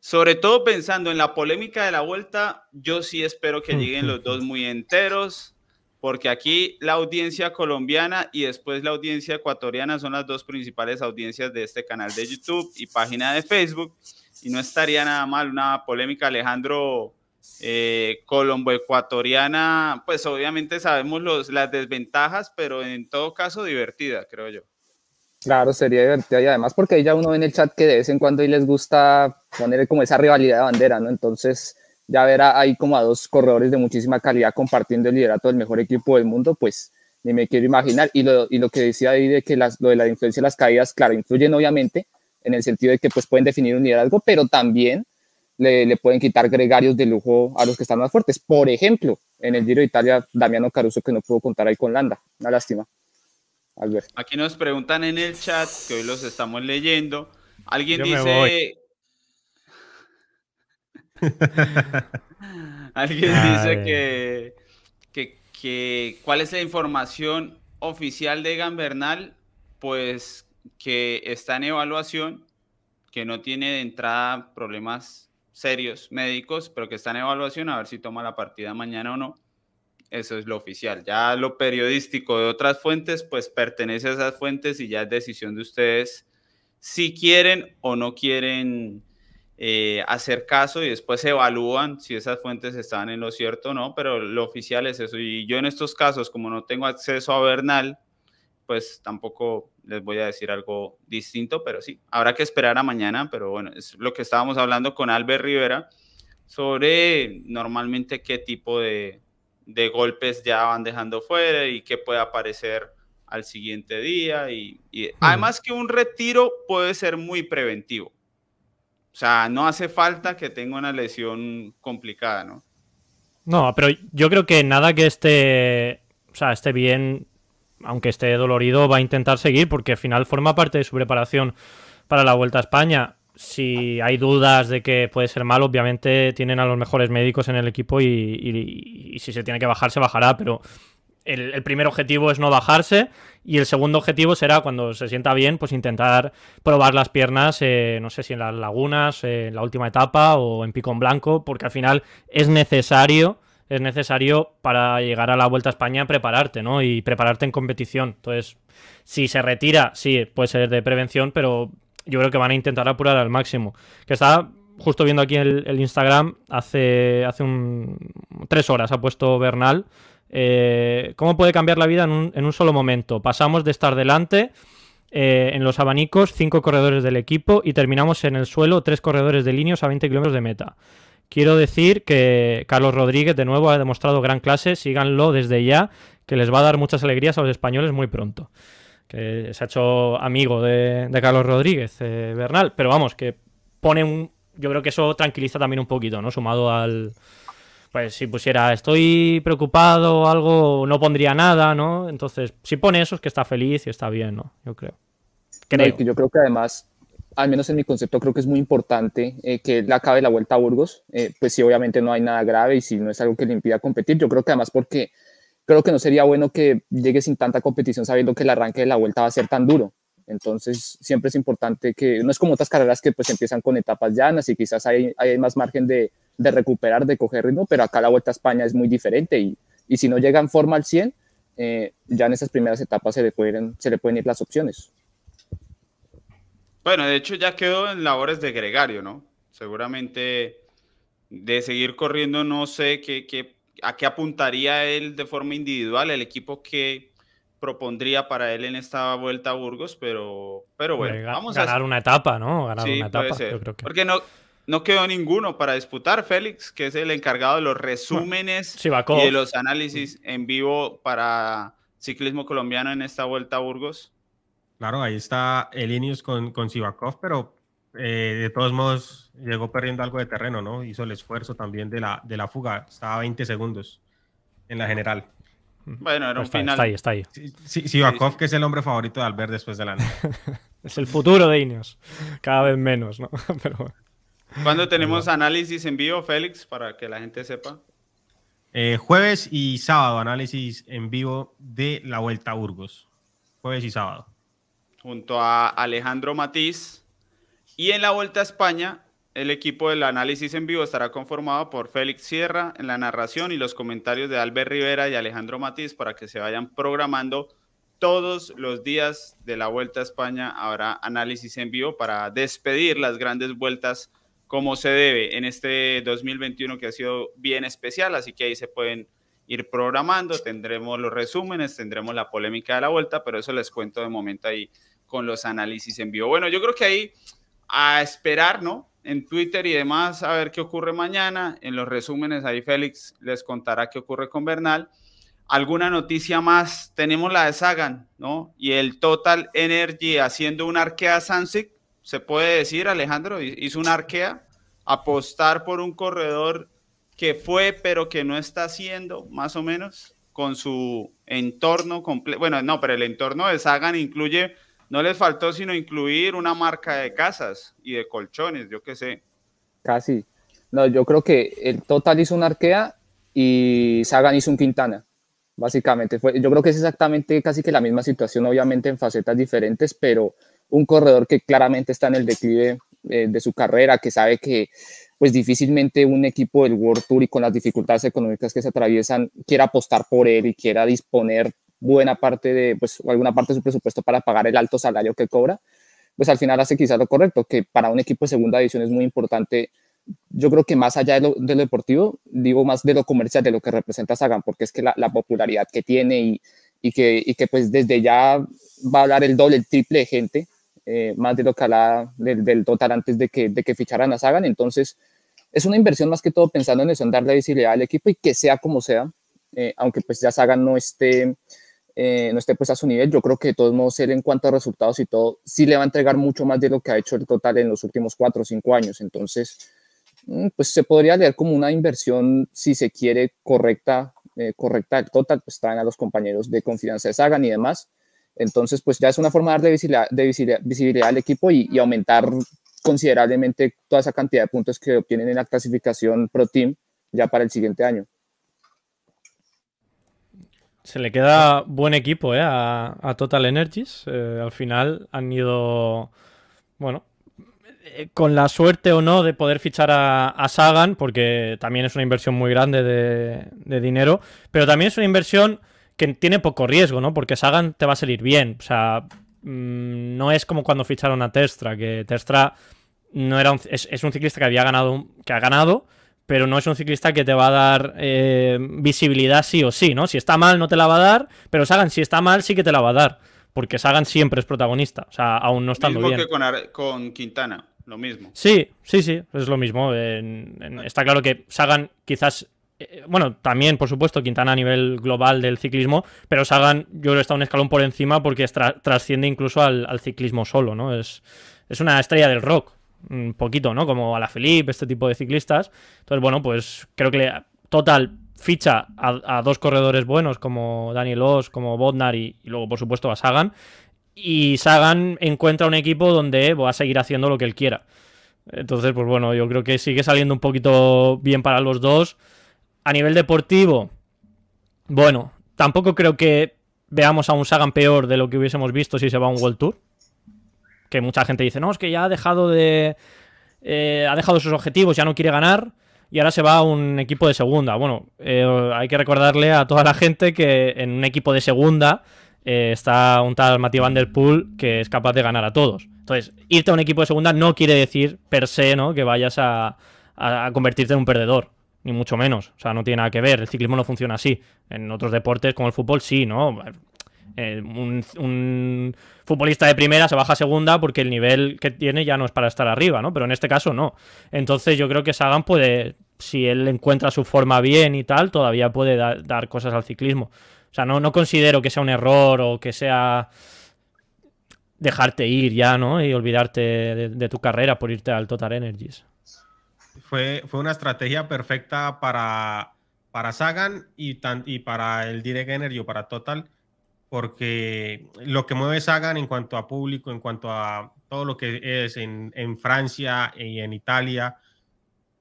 sobre todo pensando en la polémica de la vuelta, yo sí espero que lleguen los dos muy enteros, porque aquí la audiencia colombiana y después la audiencia ecuatoriana son las dos principales audiencias de este canal de YouTube y página de Facebook. Y no estaría nada mal una polémica, Alejandro eh, colombo-ecuatoriana, pues obviamente sabemos los, las desventajas, pero en todo caso divertida, creo yo. Claro, sería divertida y además porque ahí ya uno ve en el chat que de vez en cuando ahí les gusta poner como esa rivalidad de bandera, ¿no? Entonces ya verá ahí como a dos corredores de muchísima calidad compartiendo el liderato del mejor equipo del mundo, pues ni me quiero imaginar. Y lo, y lo que decía ahí de que las, lo de la influencia de las caídas, claro, influyen obviamente en el sentido de que pues pueden definir un liderazgo, pero también le, pueden quitar gregarios de lujo a los que están más fuertes. Por ejemplo, en el Giro de Italia, Damiano Caruso, que no pudo contar ahí con Landa. Una lástima. Albert. Aquí nos preguntan en el chat, que hoy los estamos leyendo. Alguien dice. Alguien dice que, que, que, ¿Cuál es la información oficial de Gambernal? Pues que está en evaluación, que no tiene de entrada problemas serios médicos, pero que está en evaluación a ver si toma la partida mañana o no. Eso es lo oficial. Ya lo periodístico de otras fuentes, pues pertenece a esas fuentes y ya es decisión de ustedes si quieren o no quieren eh, hacer caso y después evalúan si esas fuentes están en lo cierto o no, pero lo oficial es eso. Y yo en estos casos, como no tengo acceso a Bernal, pues tampoco les voy a decir algo distinto, pero sí, habrá que esperar a mañana, pero bueno, es lo que estábamos hablando con Albert Rivera sobre normalmente qué tipo de, de golpes ya van dejando fuera y qué puede aparecer al siguiente día. Y, y además que un retiro puede ser muy preventivo. O sea, no hace falta que tenga una lesión complicada, ¿no? No, pero yo creo que nada que esté, o sea, esté bien aunque esté dolorido, va a intentar seguir porque al final forma parte de su preparación para la Vuelta a España. Si hay dudas de que puede ser mal, obviamente tienen a los mejores médicos en el equipo y, si se tiene que bajar, se bajará, pero el, primer objetivo es no bajarse y el segundo objetivo será cuando se sienta bien, pues intentar probar las piernas, eh, no sé si en las lagunas, eh, en la última etapa o en pico en blanco, porque al final es necesario es necesario para llegar a la Vuelta a España prepararte, ¿no? Y prepararte en competición. Entonces, si se retira, sí, puede ser de prevención, pero yo creo que van a intentar apurar al máximo. Que estaba justo viendo aquí el, Instagram, hace, hace un, tres horas ha puesto Bernal. Eh, ¿Cómo puede cambiar la vida en un, en un solo momento? Pasamos de estar delante eh, en los abanicos, cinco corredores del equipo y terminamos en el suelo, tres corredores de líneas a 20 kilómetros de meta. Quiero decir que Carlos Rodríguez de nuevo ha demostrado gran clase, síganlo desde ya, que les va a dar muchas alegrías a los españoles muy pronto. Que se ha hecho amigo de, Carlos Rodríguez, eh, Bernal, pero vamos, que pone un... Yo creo que eso tranquiliza también un poquito, ¿no? Sumado al... Pues si pusiera estoy preocupado o algo, no pondría nada, ¿no? Entonces, si pone eso es que está feliz y está bien, ¿no? Yo creo. creo. yo creo que además al menos en mi concepto, creo que es muy importante eh, que le acabe la vuelta a Burgos. Eh, pues sí, obviamente no hay nada grave y si no es algo que le impida competir, yo creo que además porque creo que no sería bueno que llegue sin tanta competición sabiendo que el arranque de la vuelta va a ser tan duro. Entonces, siempre es importante que, no es como otras carreras que pues empiezan con etapas llanas y quizás hay, hay más margen de, de, recuperar, de coger ritmo, pero acá la Vuelta a España es muy diferente y, y si no llega en forma al 100, eh, ya en esas primeras etapas se le, pueden, se le pueden ir las opciones. Bueno, de hecho ya quedó en labores de gregario, ¿no? Seguramente de seguir corriendo, no sé qué, a qué apuntaría él de forma individual, el equipo que propondría para él en esta vuelta a Burgos, pero, pero bueno, vamos a ganar una etapa, ¿no? Ganar una etapa, yo creo que... Porque no, no quedó ninguno para disputar, Félix, que es el encargado de los resúmenes y de los análisis en vivo para ciclismo colombiano en esta vuelta a Burgos. Claro, ahí está Elinius con, con Sivakov, pero eh, de todos modos llegó perdiendo algo de terreno, ¿no? Hizo el esfuerzo también de la, de la fuga, estaba a 20 segundos en la general. Bueno, era un está, final. Está ahí, está ahí. Sivakov, que es el hombre favorito de Albert después de la Es el futuro de Ineos. Cada vez menos, ¿no? Pero ¿Cuándo tenemos análisis en vivo, Félix, para que la gente sepa? Eh, jueves y sábado, análisis en vivo de la Vuelta a Burgos. Jueves y sábado. Junto a Alejandro Matiz. Y en la Vuelta a España, el equipo del análisis en vivo estará conformado por Félix Sierra en la narración y los comentarios de Albert Rivera y Alejandro Matiz para que se vayan programando todos los días de la Vuelta a España. Habrá análisis en vivo para despedir las grandes vueltas como se debe en este 2021 que ha sido bien especial, así que ahí se pueden ir programando, tendremos los resúmenes, tendremos la polémica de la vuelta, pero eso les cuento de momento ahí con los análisis en vivo. Bueno, yo creo que ahí a esperar, ¿no? En Twitter y demás, a ver qué ocurre mañana. En los resúmenes ahí Félix les contará qué ocurre con Bernal. Alguna noticia más, tenemos la de Sagan, ¿no? Y el Total Energy haciendo un arquea Sansic se puede decir, Alejandro, hizo una arquea, apostar por un corredor que fue, pero que no está haciendo, más o menos, con su entorno completo. Bueno, no, pero el entorno de Sagan incluye, no les faltó sino incluir una marca de casas y de colchones, yo qué sé. Casi. No, yo creo que el Total hizo una arquea y Sagan hizo un Quintana. Básicamente, fue, yo creo que es exactamente casi que la misma situación, obviamente en facetas diferentes, pero un corredor que claramente está en el declive eh, de su carrera, que sabe que pues difícilmente un equipo del World Tour y con las dificultades económicas que se atraviesan quiera apostar por él y quiera disponer buena parte de, pues, alguna parte de su presupuesto para pagar el alto salario que cobra, pues al final hace quizás lo correcto, que para un equipo de segunda división es muy importante. Yo creo que más allá de lo, deportivo, digo más de lo comercial, de lo que representa Sagan, porque es que la, popularidad que tiene y, y, que, y que pues desde ya va a hablar el doble, el triple de gente eh, más de lo que hablaba del, total antes de que, de que ficharan a Sagan. Entonces, es una inversión más que todo pensando en eso, en darle visibilidad al equipo y que sea como sea, eh, aunque pues ya Sagan no esté, eh, no esté pues a su nivel, yo creo que de todos modos él en cuanto a resultados y todo, sí le va a entregar mucho más de lo que ha hecho el total en los últimos cuatro o cinco años. Entonces, mm, pues se podría leer como una inversión, si se quiere, correcta, correcta el total, pues traen a los compañeros de confianza de Sagan y demás. Entonces, pues ya es una forma de darle visibilidad, visibilidad, al equipo y, aumentar considerablemente toda esa cantidad de puntos que obtienen en la clasificación Pro Team ya para el siguiente año. Se le queda buen equipo ¿eh? a, Total Energies. Eh, al final han ido, bueno, eh, con la suerte o no de poder fichar a, Sagan, porque también es una inversión muy grande de, de dinero, pero también es una inversión que tiene poco riesgo, ¿no? Porque Sagan te va a salir bien. O sea, mm, no es como cuando ficharon a Testra, que Testra no era es, un ciclista que había ganado, que ha ganado, pero no es un ciclista que te va a dar eh, visibilidad sí o sí, ¿no? Si está mal no te la va a dar, pero Sagan si está mal sí que te la va a dar, porque Sagan siempre es protagonista, o sea, aún no estando mismo bien. que con, Quintana, lo mismo. Sí, sí, sí, es lo mismo. está claro que Sagan quizás bueno, también, por supuesto, Quintana a nivel global del ciclismo, pero Sagan yo creo que está un escalón por encima porque trasciende incluso al, ciclismo solo, ¿no? Es, es una estrella del rock, un poquito, ¿no? Como a la Felipe, este tipo de ciclistas. Entonces, bueno, pues creo que Total ficha a, dos corredores buenos como Daniel Oss, como Bodnar y, luego, por supuesto, a Sagan. Y Sagan encuentra un equipo donde va a seguir haciendo lo que él quiera. Entonces, pues bueno, yo creo que sigue saliendo un poquito bien para los dos. A nivel deportivo, bueno, tampoco creo que veamos a un Sagan peor de lo que hubiésemos visto si se va a un World Tour. Que mucha gente dice, no, es que ya ha dejado de. Eh, ha dejado sus objetivos, ya no quiere ganar y ahora se va a un equipo de segunda. Bueno, eh, hay que recordarle a toda la gente que en un equipo de segunda eh, está un tal Matthew Van Der Poel que es capaz de ganar a todos. Entonces, irte a un equipo de segunda no quiere decir per se ¿no? que vayas a convertirte en un perdedor ni mucho menos. O sea, no tiene nada que ver. El ciclismo no funciona así. En otros deportes, como el fútbol, sí, ¿no? Eh, un, futbolista de primera se baja a segunda porque el nivel que tiene ya no es para estar arriba, ¿no? Pero en este caso no. Entonces yo creo que Sagan puede, si él encuentra su forma bien y tal, todavía puede dar cosas al ciclismo. O sea, no, no considero que sea un error o que sea dejarte ir ya, ¿no? Y olvidarte de tu carrera por irte al Total Energies fue, fue una estrategia perfecta para, para Sagan y, y para el Direct Energy o para Total, porque lo que mueve Sagan en cuanto a público, en cuanto a todo lo que es en, en Francia y en Italia,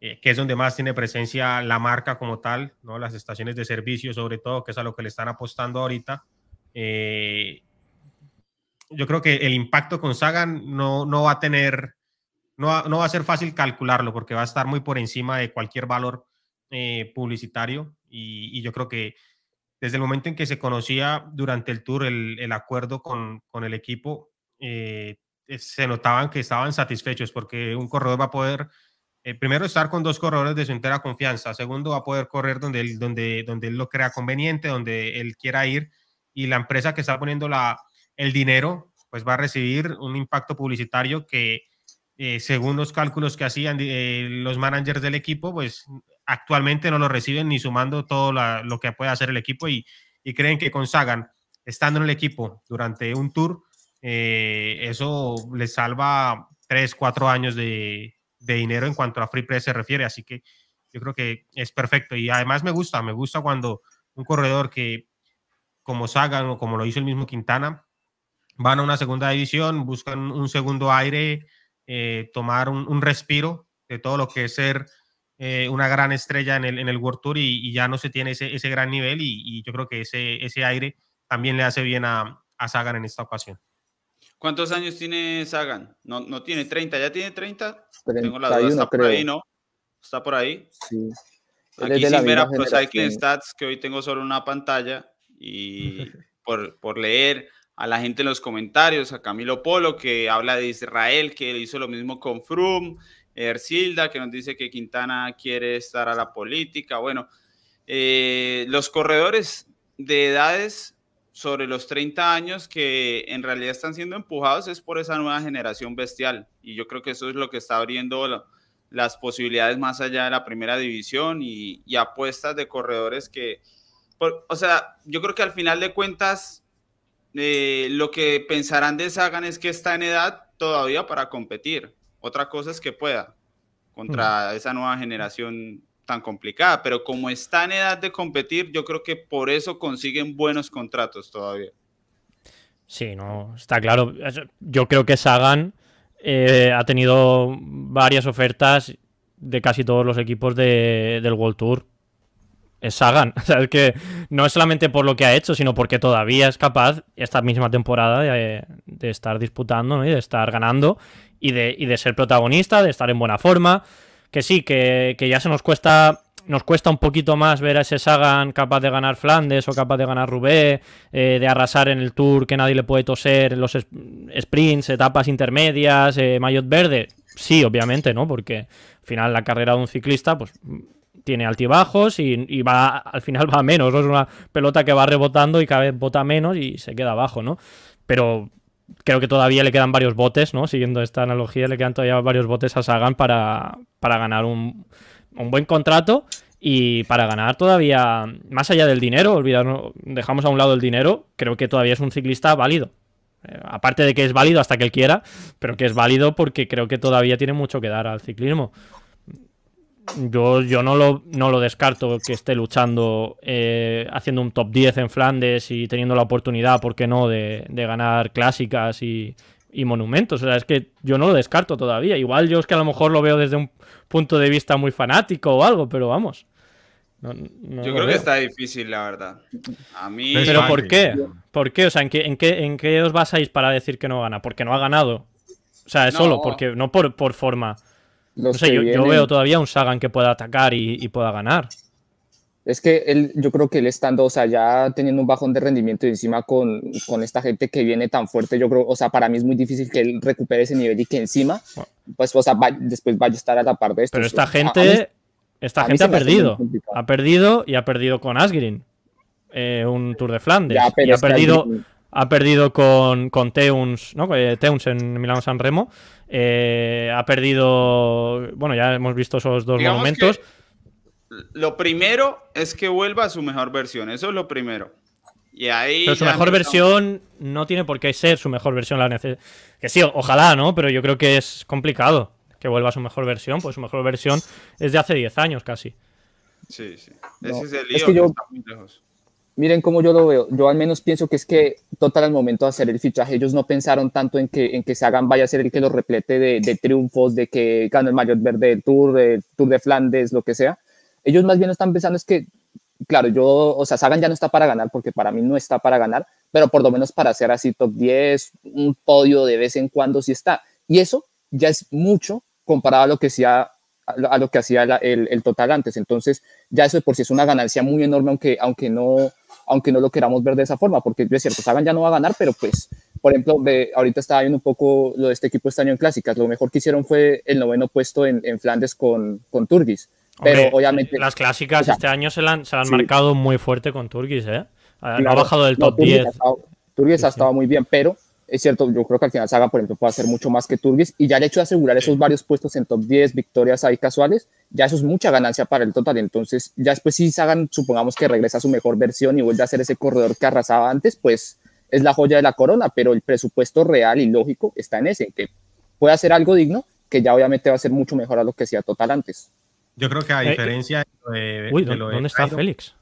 eh, que es donde más tiene presencia la marca como tal, ¿no? las estaciones de servicio sobre todo, que es a lo que le están apostando ahorita. Eh, yo creo que el impacto con Sagan no, no va a tener, no va, a ser fácil calcularlo porque va a estar muy por encima de cualquier valor eh, publicitario y, yo creo que desde el momento en que se conocía durante el tour el, acuerdo con, el equipo, se notaban que estaban satisfechos porque un corredor va a poder eh, primero, estar con dos corredores de su entera confianza. Segundo, va a poder correr donde él, donde, donde él lo crea conveniente, donde él quiera ir. Y la empresa que está poniendo el dinero, pues va a recibir un impacto publicitario que, eh, según los cálculos que hacían eh, los managers del equipo, pues actualmente no lo reciben ni sumando todo lo que puede hacer el equipo y, creen que con Sagan, estando en el equipo durante un tour, eso les salva tres, cuatro años de, de dinero en cuanto a Free Press se refiere. Así que yo creo que es perfecto. Y además me gusta, me gusta cuando un corredor que, como Sagan o como lo hizo el mismo Quintana, van a una segunda división, buscan un segundo aire, eh, tomar un, respiro de todo lo que es ser eh, una gran estrella en el, en el World Tour y, ya no se tiene ese, ese gran nivel y, yo creo que ese, ese aire también le hace bien a, a Sagan en esta ocasión. ¿Cuántos años tiene Sagan? No, no tiene 30, ¿ya tiene 30? Tengo la duda, está por ahí, ¿no? Está por ahí. Sí. Aquí sin ver a Pro Cycling Stats, que hoy tengo solo una pantalla, y por, por leer a la gente en los comentarios, a Camilo Polo, que habla de Israel, que hizo lo mismo con Froome, Ercilda, que nos dice que Quintana quiere estar a la política. Bueno, eh, los corredores de edades sobre los 30 años que en realidad están siendo empujados es por esa nueva generación bestial. Y yo creo que eso es lo que está abriendo las posibilidades más allá de la primera división y, apuestas de corredores que, o sea, yo creo que al final de cuentas, eh, lo que pensarán de Sagan es que está en edad todavía para competir. Otra cosa es que pueda contra esa nueva generación tan complicada, pero como está en edad de competir, yo creo que por eso consiguen buenos contratos todavía. Sí, no, está claro. Yo creo que Sagan eh, ha tenido varias ofertas de casi todos los equipos del World Tour. Es Sagan. O sea, es que no es solamente por lo que ha hecho, sino porque todavía es capaz esta misma temporada de, estar disputando y de estar ganando y de, y de ser protagonista, de estar en buena forma que sí, que, ya se nos cuesta nos cuesta un poquito más ver a ese Sagan capaz de ganar Flandes o capaz de ganar Roubaix, eh, de arrasar en el Tour que nadie le puede toser, los sprints, etapas intermedias, eh, verde. Sí, obviamente, ¿no? Porque al final la carrera de un ciclista, pues tiene altibajos y, va al final va a menos. Es una pelota que va rebotando y cada vez bota menos y se queda abajo, ¿no? Pero creo que todavía le quedan varios botes, ¿no? Siguiendo esta analogía, le quedan todavía varios botes a Sagan para, para ganar un, buen contrato y para ganar todavía, más allá del dinero, olvidarnos, dejamos a un lado el dinero, creo que todavía es un ciclista válido. Eh, aparte de que es válido hasta que él quiera, pero que es válido porque creo que todavía tiene mucho que dar al ciclismo yo, yo no, lo, no lo descarto que esté luchando, eh, haciendo un top 10 en Flandes y teniendo la oportunidad, ¿por qué no?, de, ganar clásicas y, monumentos. O sea, es que yo no lo descarto todavía. Igual yo es que a lo mejor lo veo desde un punto de vista muy fanático o algo, pero vamos. yo creo que está difícil, la verdad. A mí... ¿Pero por qué? ¿Por qué? O sea, ¿en qué, en qué, en qué os basáis para decir que no gana? Porque no ha ganado. O sea, es solo porque, no por, por forma yo, veo todavía un Sagan que pueda atacar y, pueda ganar. Es que él, yo creo que él estando, o sea, ya teniendo un bajón de rendimiento y encima con, con, esta gente que viene tan fuerte, yo creo, o sea, para mí es muy difícil que él recupere ese nivel y que encima, pues, o sea, después vaya a estar a la par de esto. Pero esta gente, esta gente ha perdido. Ha perdido y ha perdido con Asgreen. Eh, un Tour de Flandes. y ha perdido, ha perdido con, con Teuns, ¿no? Eh, Teuns en Milano San Remo. Eh, ha perdido. Bueno, ya hemos visto esos dos momentos. Lo primero es que vuelva a su mejor versión. Eso es lo primero. Y ahí. Pero su mejor versión no tiene por qué ser su mejor versión. La que sí, ojalá, ¿no? Pero yo creo que es complicado que vuelva a su mejor versión. Pues su mejor versión es de hace 10 años casi. Sí, sí. Ese es el lío que, está muy lejos miren cómo yo lo veo. Yo al menos pienso que es que total al momento de hacer el fichaje, ellos no pensaron tanto en que, en que se hagan vaya a ser el que los replete de, triunfos, de que gane el mayor verde del Tour, del Tour de Flandes, lo que sea. Ellos más bien están pensando es que, claro, yo, o sea, Sagan ya no está para ganar porque para mí no está para ganar, pero por lo menos para hacer así top 10, un podio de vez en cuando sí está. Y eso ya es mucho comparado a lo que hacía a lo que hacía el, el, total antes. Entonces, ya eso de por sí es una ganancia muy enorme, aunque, aunque no, aunque no lo queramos ver de esa forma, porque es cierto, Sagan ya no va a ganar, pero pues, por ejemplo, ahorita estaba viendo un poco lo de este equipo este año en clásicas, lo mejor que hicieron fue el noveno puesto en, en Flandes con, con Turgis. Pero obviamente. Las clásicas este año se la han, se han marcado muy fuerte con Turgis, ¿eh? ha bajado del top 10. Turgis ha estado muy bien, pero es cierto, yo creo que al final Sagan, por ejemplo, puede hacer mucho más que Turgis y ya el hecho de asegurar esos varios puestos en top 10, victorias ahí casuales, ya eso es mucha ganancia para el total. Entonces, ya después si Sagan, supongamos que regresa a su mejor versión y vuelve a ser ese corredor que arrasaba antes, pues es la joya de la corona, pero el presupuesto real y lógico está en ese, que puede hacer algo digno, que ya obviamente va a ser mucho mejor a lo que hacía total antes. Yo creo que a eh, diferencia de, Uy, ¿dónde está Félix?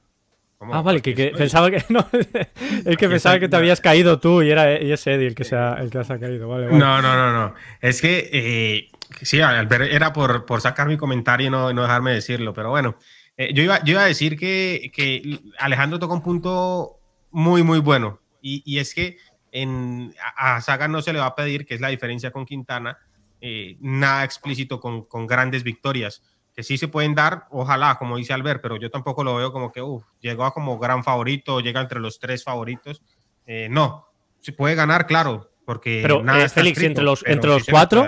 Ah, vale, que, pensaba que no, es que pensaba que te habías caído tú y era y es Eddie el que se ha, el que se ha caído, vale, No, no, no, no. Es que eh, sí, era por, por, sacar mi comentario y no, no dejarme decirlo, pero bueno, eh, yo, iba, yo iba a decir que, que Alejandro tocó un punto muy, muy bueno. Y, y es que en, a Saga no se le va a pedir, que es la diferencia con Quintana, eh, nada explícito con, con grandes victorias que sí se pueden dar, ojalá, como dice Albert, pero yo tampoco lo veo como que llegó a como gran favorito, llega entre los tres favoritos. Eh, no, se puede ganar, claro, porque pero, nada eh, Félix, entre los, entre los cuatro,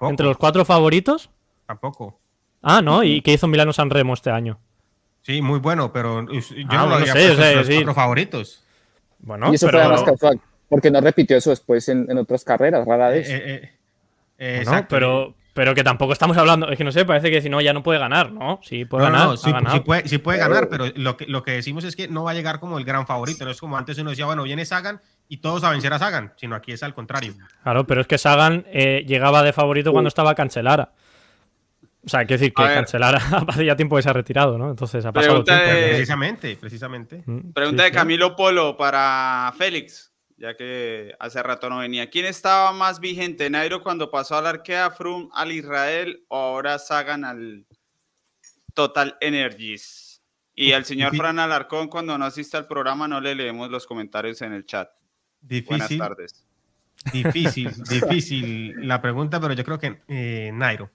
entre los cuatro favoritos, tampoco. Ah, ¿no? ¿Y qué hizo Milano San Remo este año? Sí, muy bueno, pero yo ah, no lo sé, los cuatro favoritos. Bueno, y eso fue más casual, porque no repitió eso después en, otras carreras, rara vez. Eh, eh pero, pero que tampoco estamos hablando, es que no sé, parece que si no ya no puede ganar, ¿no? Sí puede ganar. No, sí, puede, sí, puede, ganar, pero lo que, lo que decimos es que no va a llegar como el gran favorito. No es como antes uno decía, bueno, viene Sagan y todos a vencer a Sagan, sino aquí es al contrario. Claro, pero es que Sagan eh, llegaba de favorito cuando estaba Cancelara. O sea, hay que decir que Cancelara hace ya tiempo que se ha retirado, ¿no? Entonces ha pasado tiempo. Precisamente, precisamente. Mm, Pregunta de Camilo Polo para Félix ya que hace rato no venía. ¿Quién estaba más vigente, Nairo cuando pasó al Arkea, Froome al Israel o ahora Sagan al Total Energies? Y al señor Fran Alarcón, cuando no asiste al programa, no le leemos los comentarios en el chat. Difícil. Buenas tardes. Difícil, difícil la pregunta, pero yo creo que eh, Nairo.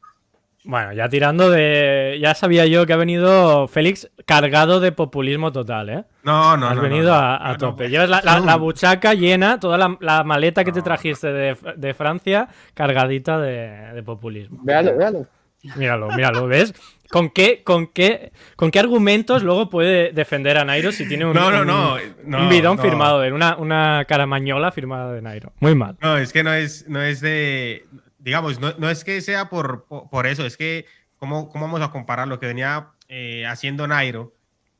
Bueno, ya tirando de. Ya sabía yo que ha venido Félix cargado de populismo total, ¿eh? No, no, Has venido a, tope. Llevas la, buchaca llena, toda la, maleta que te trajiste de, Francia cargadita de, populismo. Véalo, véalo. Míralo, míralo, ¿ves? ¿Con qué, con, qué, ¿Con qué argumentos luego puede defender a Nairo si tiene un, no, no, no, un, bidón firmado de una, una caramañola firmada de Nairo? Muy mal. No, es que no es, no es de digamos, no, es que sea por, por, eso, es que ¿cómo, ¿cómo, vamos a comparar lo que venía eh, haciendo Nairo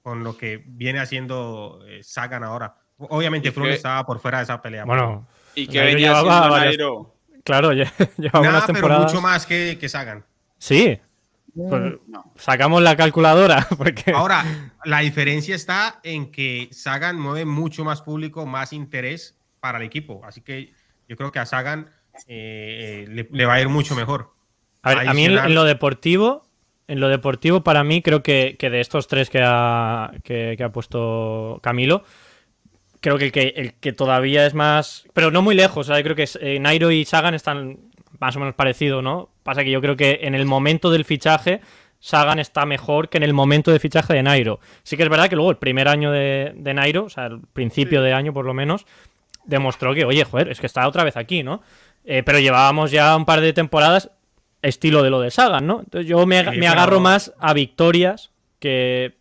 con lo que viene haciendo eh, Sagan ahora? Obviamente Froome estaba por fuera de esa pelea. Bueno, y que venía haciendo Nairo. Claro, llevaba unas temporadas. pero mucho más que, que Sagan. Sí. Pues, sacamos la calculadora. Porque... Ahora, la diferencia está en que Sagan mueve mucho más público, más interés para el equipo. Así que yo creo que a Sagan eh, le, va a ir mucho mejor. A, mí en, lo deportivo, en lo deportivo para mí creo que, de estos tres que ha, que, ha puesto Camilo, creo que el, que todavía es más, pero no muy lejos, creo que eh, Nairo y Sagan están más o menos parecidos, ¿no? Pasa que yo creo que en el momento del fichaje Sagan está mejor que en el momento de fichaje de Nairo. Sí que es verdad que luego el primer año de, Nairo, o sea, el principio de año por lo menos, demostró que, oye, joder, es que está otra vez aquí, ¿no? Eh, pero llevábamos ya un par de temporadas estilo de lo de Sagan, ¿no? Entonces yo me, agarro más a victorias que...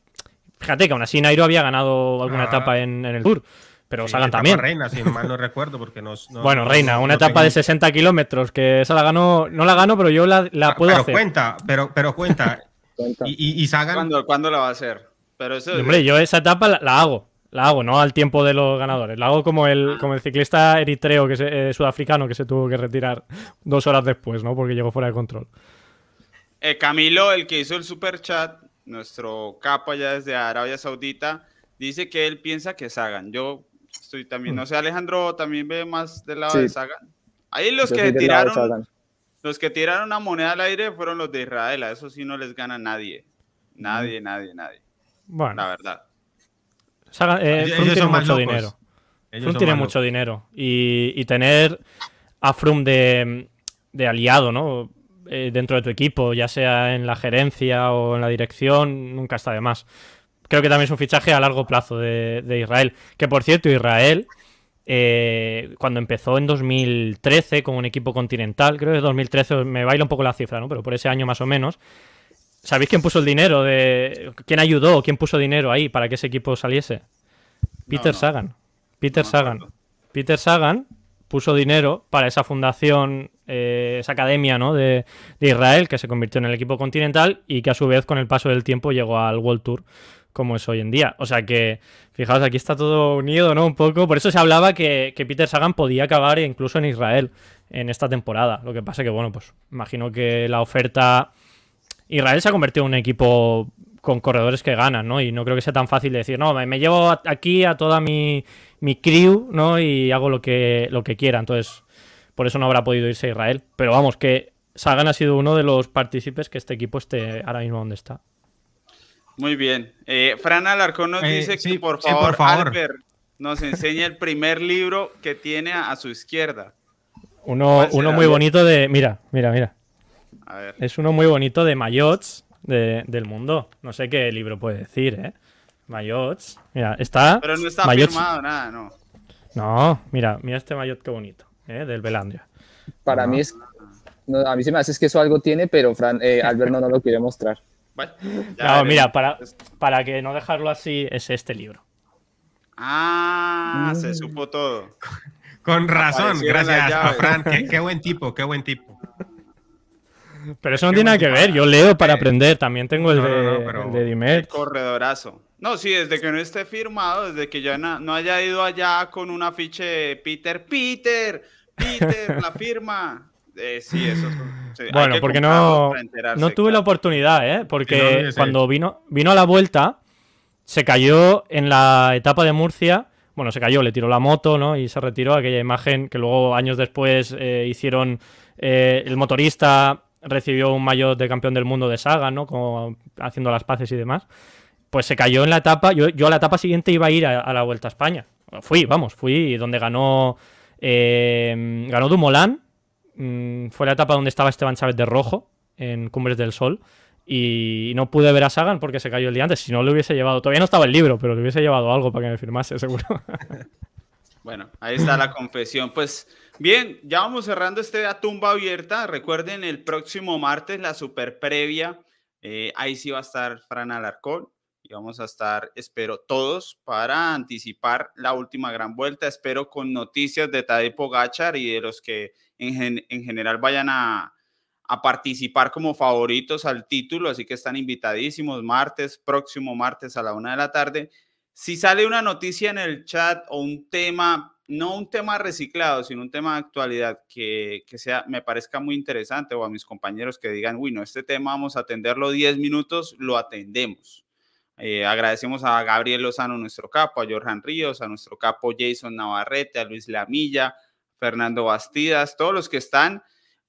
Fíjate que aún así Nairo había ganado alguna ah. etapa en, el Tour. Pero Sagan también. Reina, si mal no recuerdo, porque no, Bueno, Reina, una etapa de 60 kilómetros, que esa la ganó, no la gano, pero yo la, la puedo pero hacer. Cuenta, pero, pero cuenta, Y, y, Sagan. ¿Cuándo, la va a hacer? Pero eso... Hombre, yo esa etapa la hago la hago, no al tiempo de los ganadores. La hago como el, como el ciclista eritreo, que se, eh, sudafricano, que se tuvo que retirar dos horas después, ¿no? Porque llegó fuera de control. Eh, Camilo, el que hizo el super chat, nuestro capo allá desde Arabia Saudita, dice que él piensa que Sagan. Yo estoy también, no sé, Alejandro también ve más del lado de Sagan. Ahí los que tiraron, los que tiraron una moneda al aire fueron los de Israel. A eso sí no les gana nadie. Nadie, nadie, nadie. Bueno. La verdad. Sagan, eh, tiene mucho dinero. Froome tiene mucho dinero. Y, tener a Froome de, de aliado, ¿no? Eh, dentro de tu equipo, ya sea en la gerencia o en la dirección, nunca está de más. Creo que también es un fichaje a largo plazo de, Israel. Que por cierto, Israel, eh, cuando empezó en 2013 con un equipo continental, creo que 2013, me baila un poco la cifra, ¿no? Pero por ese año más o menos. ¿Sabéis quién puso el dinero? de ¿Quién ayudó? ¿Quién puso dinero ahí para que ese equipo saliese? Peter Sagan. Peter Sagan. Peter Sagan puso dinero para esa fundación, eh, esa academia ¿no? de, Israel, que se convirtió en el equipo continental y que a su vez con el paso del tiempo llegó al World Tour como es hoy en día. O sea que, fijaos, aquí está todo unido, ¿no? Un poco. Por eso se hablaba que, Peter Sagan podía acabar incluso en Israel en esta temporada. Lo que pasa que, bueno, pues imagino que la oferta... Israel se ha convertido en un equipo con corredores que ganan, ¿no? Y no creo que sea tan fácil de decir, no, me, llevo aquí a toda mi, mi crew, ¿no? Y hago lo que, lo que quiera. Entonces, por eso no habrá podido irse a Israel. Pero vamos, que Sagan ha sido uno de los partícipes que este equipo esté ahora mismo donde está. Muy bien. Eh, Fran Alarcón nos eh, dice que por favor, Albert nos enseñe el primer libro que tiene a, su izquierda. Uno, uno muy bonito de. Mira, mira, mira. A ver. Es uno muy bonito de Mayots del mundo. No sé qué libro puede decir, ¿eh? Mayots. Mira, está. Pero no está firmado nada, no. No, mira, mira este Mayot qué bonito, ¿eh? Del Belandria. Para mí es. a mí se me hace que eso algo tiene, pero Fran, eh, Albert no, lo quiere mostrar. no, mira, para, para que no dejarlo así, es este libro. Ah, se supo todo. Con razón, gracias a Fran. qué, buen tipo, qué buen tipo. Pero eso no tiene nada que ver. Yo leo para aprender. También tengo el de, no, corredorazo. No, sí, desde que no esté firmado, desde que ya no, haya ido allá con un afiche Peter, Peter, Peter, la firma. Eh, sí, eso. bueno, porque no, no tuve la oportunidad, ¿eh? Porque cuando vino, vino a la vuelta, se cayó en la etapa de Murcia. Bueno, se cayó, le tiró la moto, ¿no? Y se retiró aquella imagen que luego, años después, eh, hicieron eh, el motorista recibió un maillot de campeón del mundo de saga, ¿no? Como haciendo las paces y demás. Pues se cayó en la etapa. Yo, yo a la etapa siguiente iba a ir a, la Vuelta a España. Fui, vamos, fui donde ganó. Eh, ganó Dumoulin. Mm, fue la etapa donde estaba Esteban Chávez de rojo en Cumbres del Sol. Y no pude ver a Sagan porque se cayó el día antes. Si no, le hubiese llevado. Todavía no estaba el libro, pero le hubiese llevado algo para que me firmase, seguro. Bueno, ahí está la confesión. Pues bien, ya vamos cerrando este a tumba abierta. Recuerden, el próximo martes la super previa. Eh, ahí sí va a estar Fran Alarcón y vamos a estar, espero, todos para anticipar la última gran vuelta. Espero con noticias de Tadej Pogachar y de los que en, en general vayan a participar como favoritos al título, así que están invitadísimos martes, próximo martes a la una de la tarde si sale una noticia en el chat o un tema, no un tema reciclado, sino un tema de actualidad que, sea, me parezca muy interesante o a mis compañeros que digan, uy, no, este tema vamos a atenderlo 10 minutos, lo atendemos. Eh, agradecemos a Gabriel Lozano, nuestro capo, a Jorjan Ríos, a nuestro capo Jason Navarrete, a Luis Lamilla, Fernando Bastidas, todos los que están.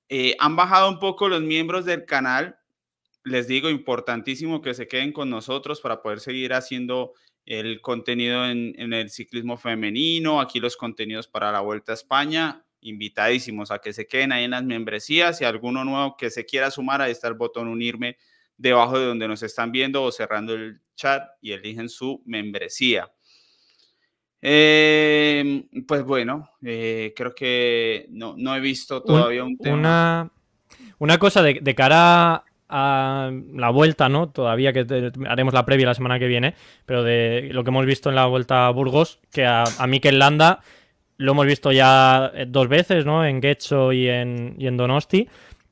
Eh, han bajado un poco los miembros del canal. Les digo, importantísimo que se queden con nosotros para poder seguir haciendo el contenido en, el ciclismo femenino, aquí los contenidos para la Vuelta a España. Invitadísimos a que se queden ahí en las membresías y alguno nuevo que se quiera sumar, ahí está el botón unirme debajo de donde nos están viendo o cerrando el chat y eligen su membresía. Em, pues bueno, eh, creo que no, no, he visto todavía un, tema. Una, una cosa de, de cara a la vuelta, ¿no? Todavía que haremos la previa la semana que viene, pero de lo que hemos visto en la vuelta a Burgos, que a, a Mikel Landa lo hemos visto ya eh, dos veces, ¿no? En Getxo y en, y en Donosti.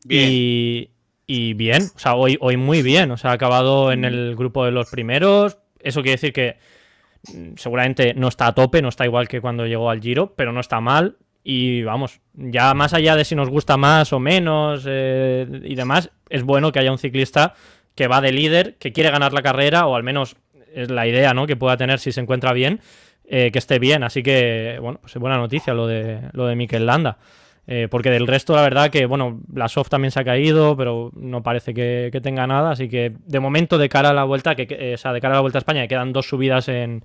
Y, y, bien, o sea, hoy, hoy muy bien, o sea, ha acabado en el grupo de los primeros. Eso quiere decir que mm, seguramente no está a tope, no está igual que cuando llegó al Giro, pero no está mal. Y vamos, ya más allá de si nos gusta más o menos eh, y demás, es bueno que haya un ciclista que va de líder, que quiere ganar la carrera o al menos es la idea, ¿no? Que pueda tener si se encuentra bien, eh, que esté bien. Así que, bueno, pues es buena noticia lo de, lo de Mikel Landa. Eh, porque del resto, la verdad que, bueno, la soft también se ha caído, pero no parece que, tenga nada. Así que, de momento, de cara a la vuelta, que, o sea, de cara a la vuelta a España, quedan dos subidas en,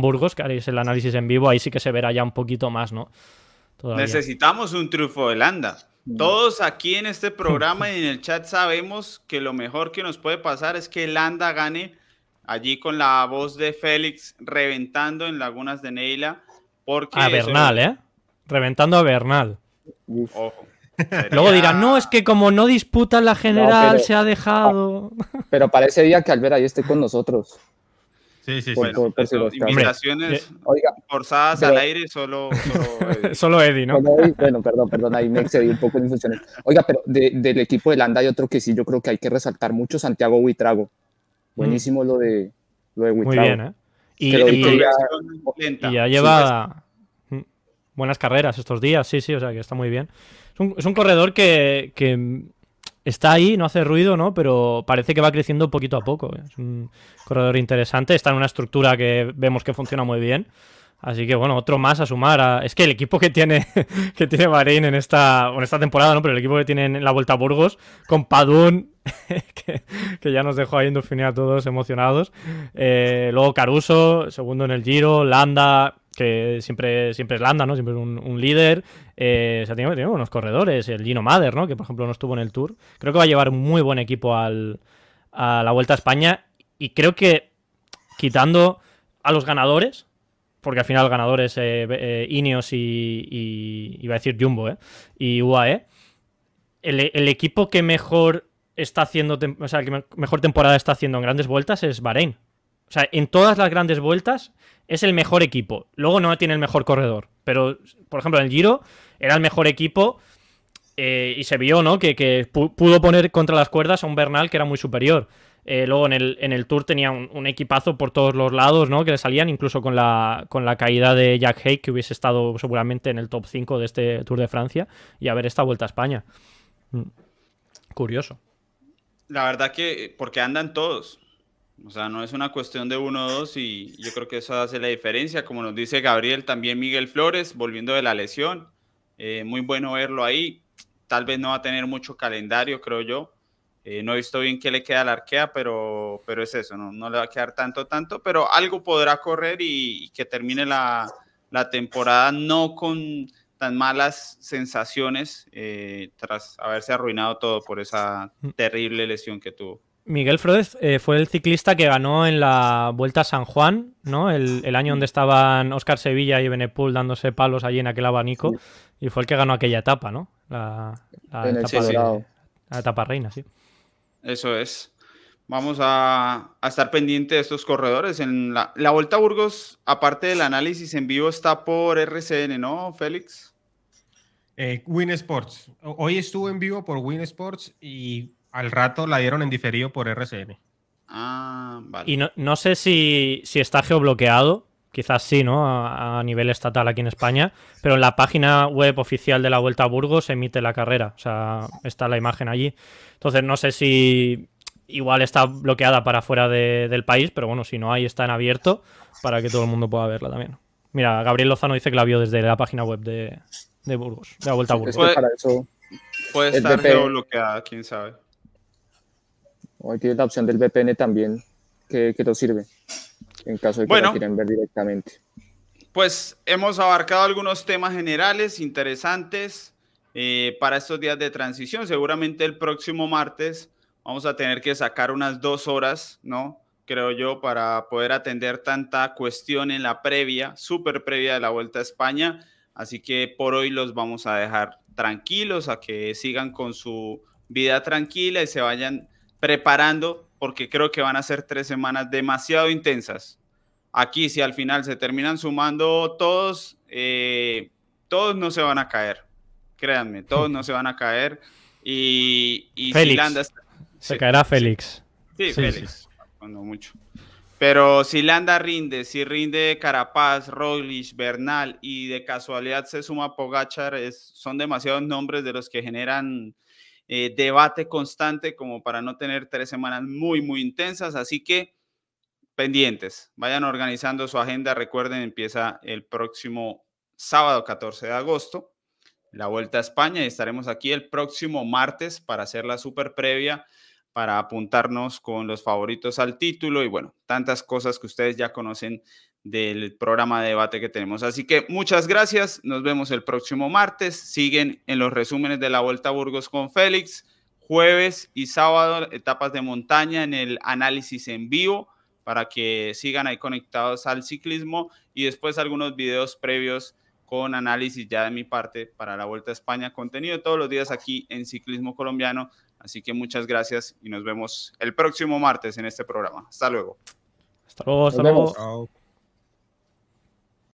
Burgos, que haréis el análisis en vivo, ahí sí que se verá ya un poquito más, ¿no? Necesitamos un triunfo de Landa. Mm. Todos aquí en este programa y en el chat sabemos que lo mejor que nos puede pasar es que Landa gane allí con la voz de Félix reventando en Lagunas de Neila. Porque a Bernal, ¿eh? Reventando a Bernal. Luego dirán, no, es que como no disputan la general, se ha dejado. Pero parece día que Albert ahí esté con nosotros. Sí, sí, sí. invitaciones forzadas al aire, solo, solo, Eddie. ¿no? bueno, perdón, perdón, ahí me excedí un poco en infusiones. Oiga, pero del equipo de Landa hay otro que sí, yo creo que hay que resaltar mucho, Santiago Huitrago. Buenísimo lo de, lo de Huitrago. Muy bien, ¿eh? Y, y, ya lleva mm, buenas carreras estos días, sí, sí, o sea que está muy bien. Es un, es un corredor que, que está ahí, no hace ruido, ¿no? Pero parece que va creciendo poquito a poco. Es un corredor interesante, está en una estructura que vemos que funciona muy bien. Así que bueno, otro más a sumar. Es que el equipo que tiene, que tiene Bahrein en esta, en esta temporada, ¿no? Pero el equipo que tiene en la Vuelta a Burgos, con Padún, que, ya nos dejó ahí en Dauphiné a todos emocionados. Eh, luego Caruso, segundo en el Giro, Landa, que siempre, siempre es Landa, ¿no? Siempre es un, líder. Eh, o tiene, unos corredores. El Gino Mader, ¿no? Que por ejemplo no estuvo en el Tour. Creo que va a llevar un muy buen equipo a la Vuelta a España. Y creo que quitando a los ganadores, porque al final el ganador es eh, eh, Ineos y, iba a decir Jumbo, ¿eh? Y UAE. El, equipo que mejor está haciendo, o sea, que mejor temporada está haciendo en grandes vueltas es Bahrein. O sea, en todas las grandes vueltas es el mejor equipo. Luego no tiene el mejor corredor. Pero, por ejemplo, en el Giro era el mejor equipo eh, y se vio, ¿no? Que, pudo poner contra las cuerdas a un Bernal que era muy superior. Eh, luego en el, Tour tenía un, equipazo por todos los lados, ¿no? Que le salían, incluso con la, caída de Jack Hay, que hubiese estado seguramente en el top 5 de este Tour de Francia, y a ver esta vuelta a España. Mm. Curioso. La verdad que, porque andan todos. O sea, no es una cuestión de uno o dos, y yo creo que eso hace la diferencia. Como nos dice Gabriel, también Miguel Flores, volviendo de la lesión. Eh, muy bueno verlo ahí. Tal vez no va a tener mucho calendario, creo yo eh, no he visto bien qué le queda al arquea, pero, pero es eso, no, no le va a quedar tanto, tanto, pero algo podrá correr y, que termine la, la, temporada no con tan malas sensaciones eh, tras haberse arruinado todo por esa mm. terrible lesión que tuvo. Miguel Flores eh, fue el ciclista que ganó en la Vuelta a San Juan, ¿no? El, el año donde estaban Oscar Sevilla y Benepul dándose palos allí en aquel abanico. Y fue el que ganó aquella etapa, ¿no? La, etapa, la etapa reina, sí. Eso es. Vamos a, estar pendiente de estos corredores. En la, la, Vuelta a Burgos, aparte del análisis en vivo, está por RCN, ¿no, Félix? Eh, Win Sports. Hoy estuvo en vivo por Win Sports y al rato la dieron en diferido por RCN. Ah, vale. Y no, sé si, si, está geobloqueado, quizás sí, ¿no? A, a, nivel estatal aquí en España, pero en la página web oficial de la Vuelta a Burgos se emite la carrera, o sea, está la imagen allí. Entonces no sé si igual está bloqueada para fuera del país, pero bueno, si no hay, está en abierto para que todo el mundo pueda verla también. Mira, Gabriel Lozano dice que la vio desde la página web de, Burgos, de la Vuelta a Burgos. puede, estar bloqueada, quién sabe. O tiene la opción del VPN también, que, que nos sirve, en caso de que la quieran ver directamente. Pues hemos abarcado algunos temas generales interesantes. Eh, para estos días de transición. Seguramente el próximo martes vamos a tener que sacar unas dos horas, ¿no? Creo yo, para poder atender tanta cuestión en la previa, súper previa de la Vuelta a España. Así que por hoy los vamos a dejar tranquilos, a que sigan con su vida tranquila y se vayan preparando, porque creo que van a ser tres semanas demasiado intensas. Aquí, si al final se terminan sumando todos, eh, todos no se van a caer créanme, todos no se van a caer. Y, y si Landa... Se caerá Félix. Sí, Félix, cuando mucho. Pero si Landa rinde, si rinde Carapaz, Roglic, Bernal y de casualidad se suma Pogachar, es, son demasiados nombres de los que generan eh, debate constante como para no tener tres semanas muy, muy intensas. Así que pendientes. Vayan organizando su agenda. Recuerden, empieza el próximo sábado 14 de agosto la Vuelta a España y estaremos aquí el próximo martes para hacer la super previa, para apuntarnos con los favoritos al título y bueno, tantas cosas que ustedes ya conocen del programa de debate que tenemos. Así que muchas gracias, nos vemos el próximo martes, siguen en los resúmenes de la Vuelta a Burgos con Félix, jueves y sábado, etapas de montaña en el análisis en vivo para que sigan ahí conectados al ciclismo y después algunos videos previos con análisis ya de mi parte para la Vuelta a España, contenido todos los días aquí en Ciclismo Colombiano. Así que muchas gracias y nos vemos el próximo martes en este programa. Hasta luego. Hasta luego, hasta luego.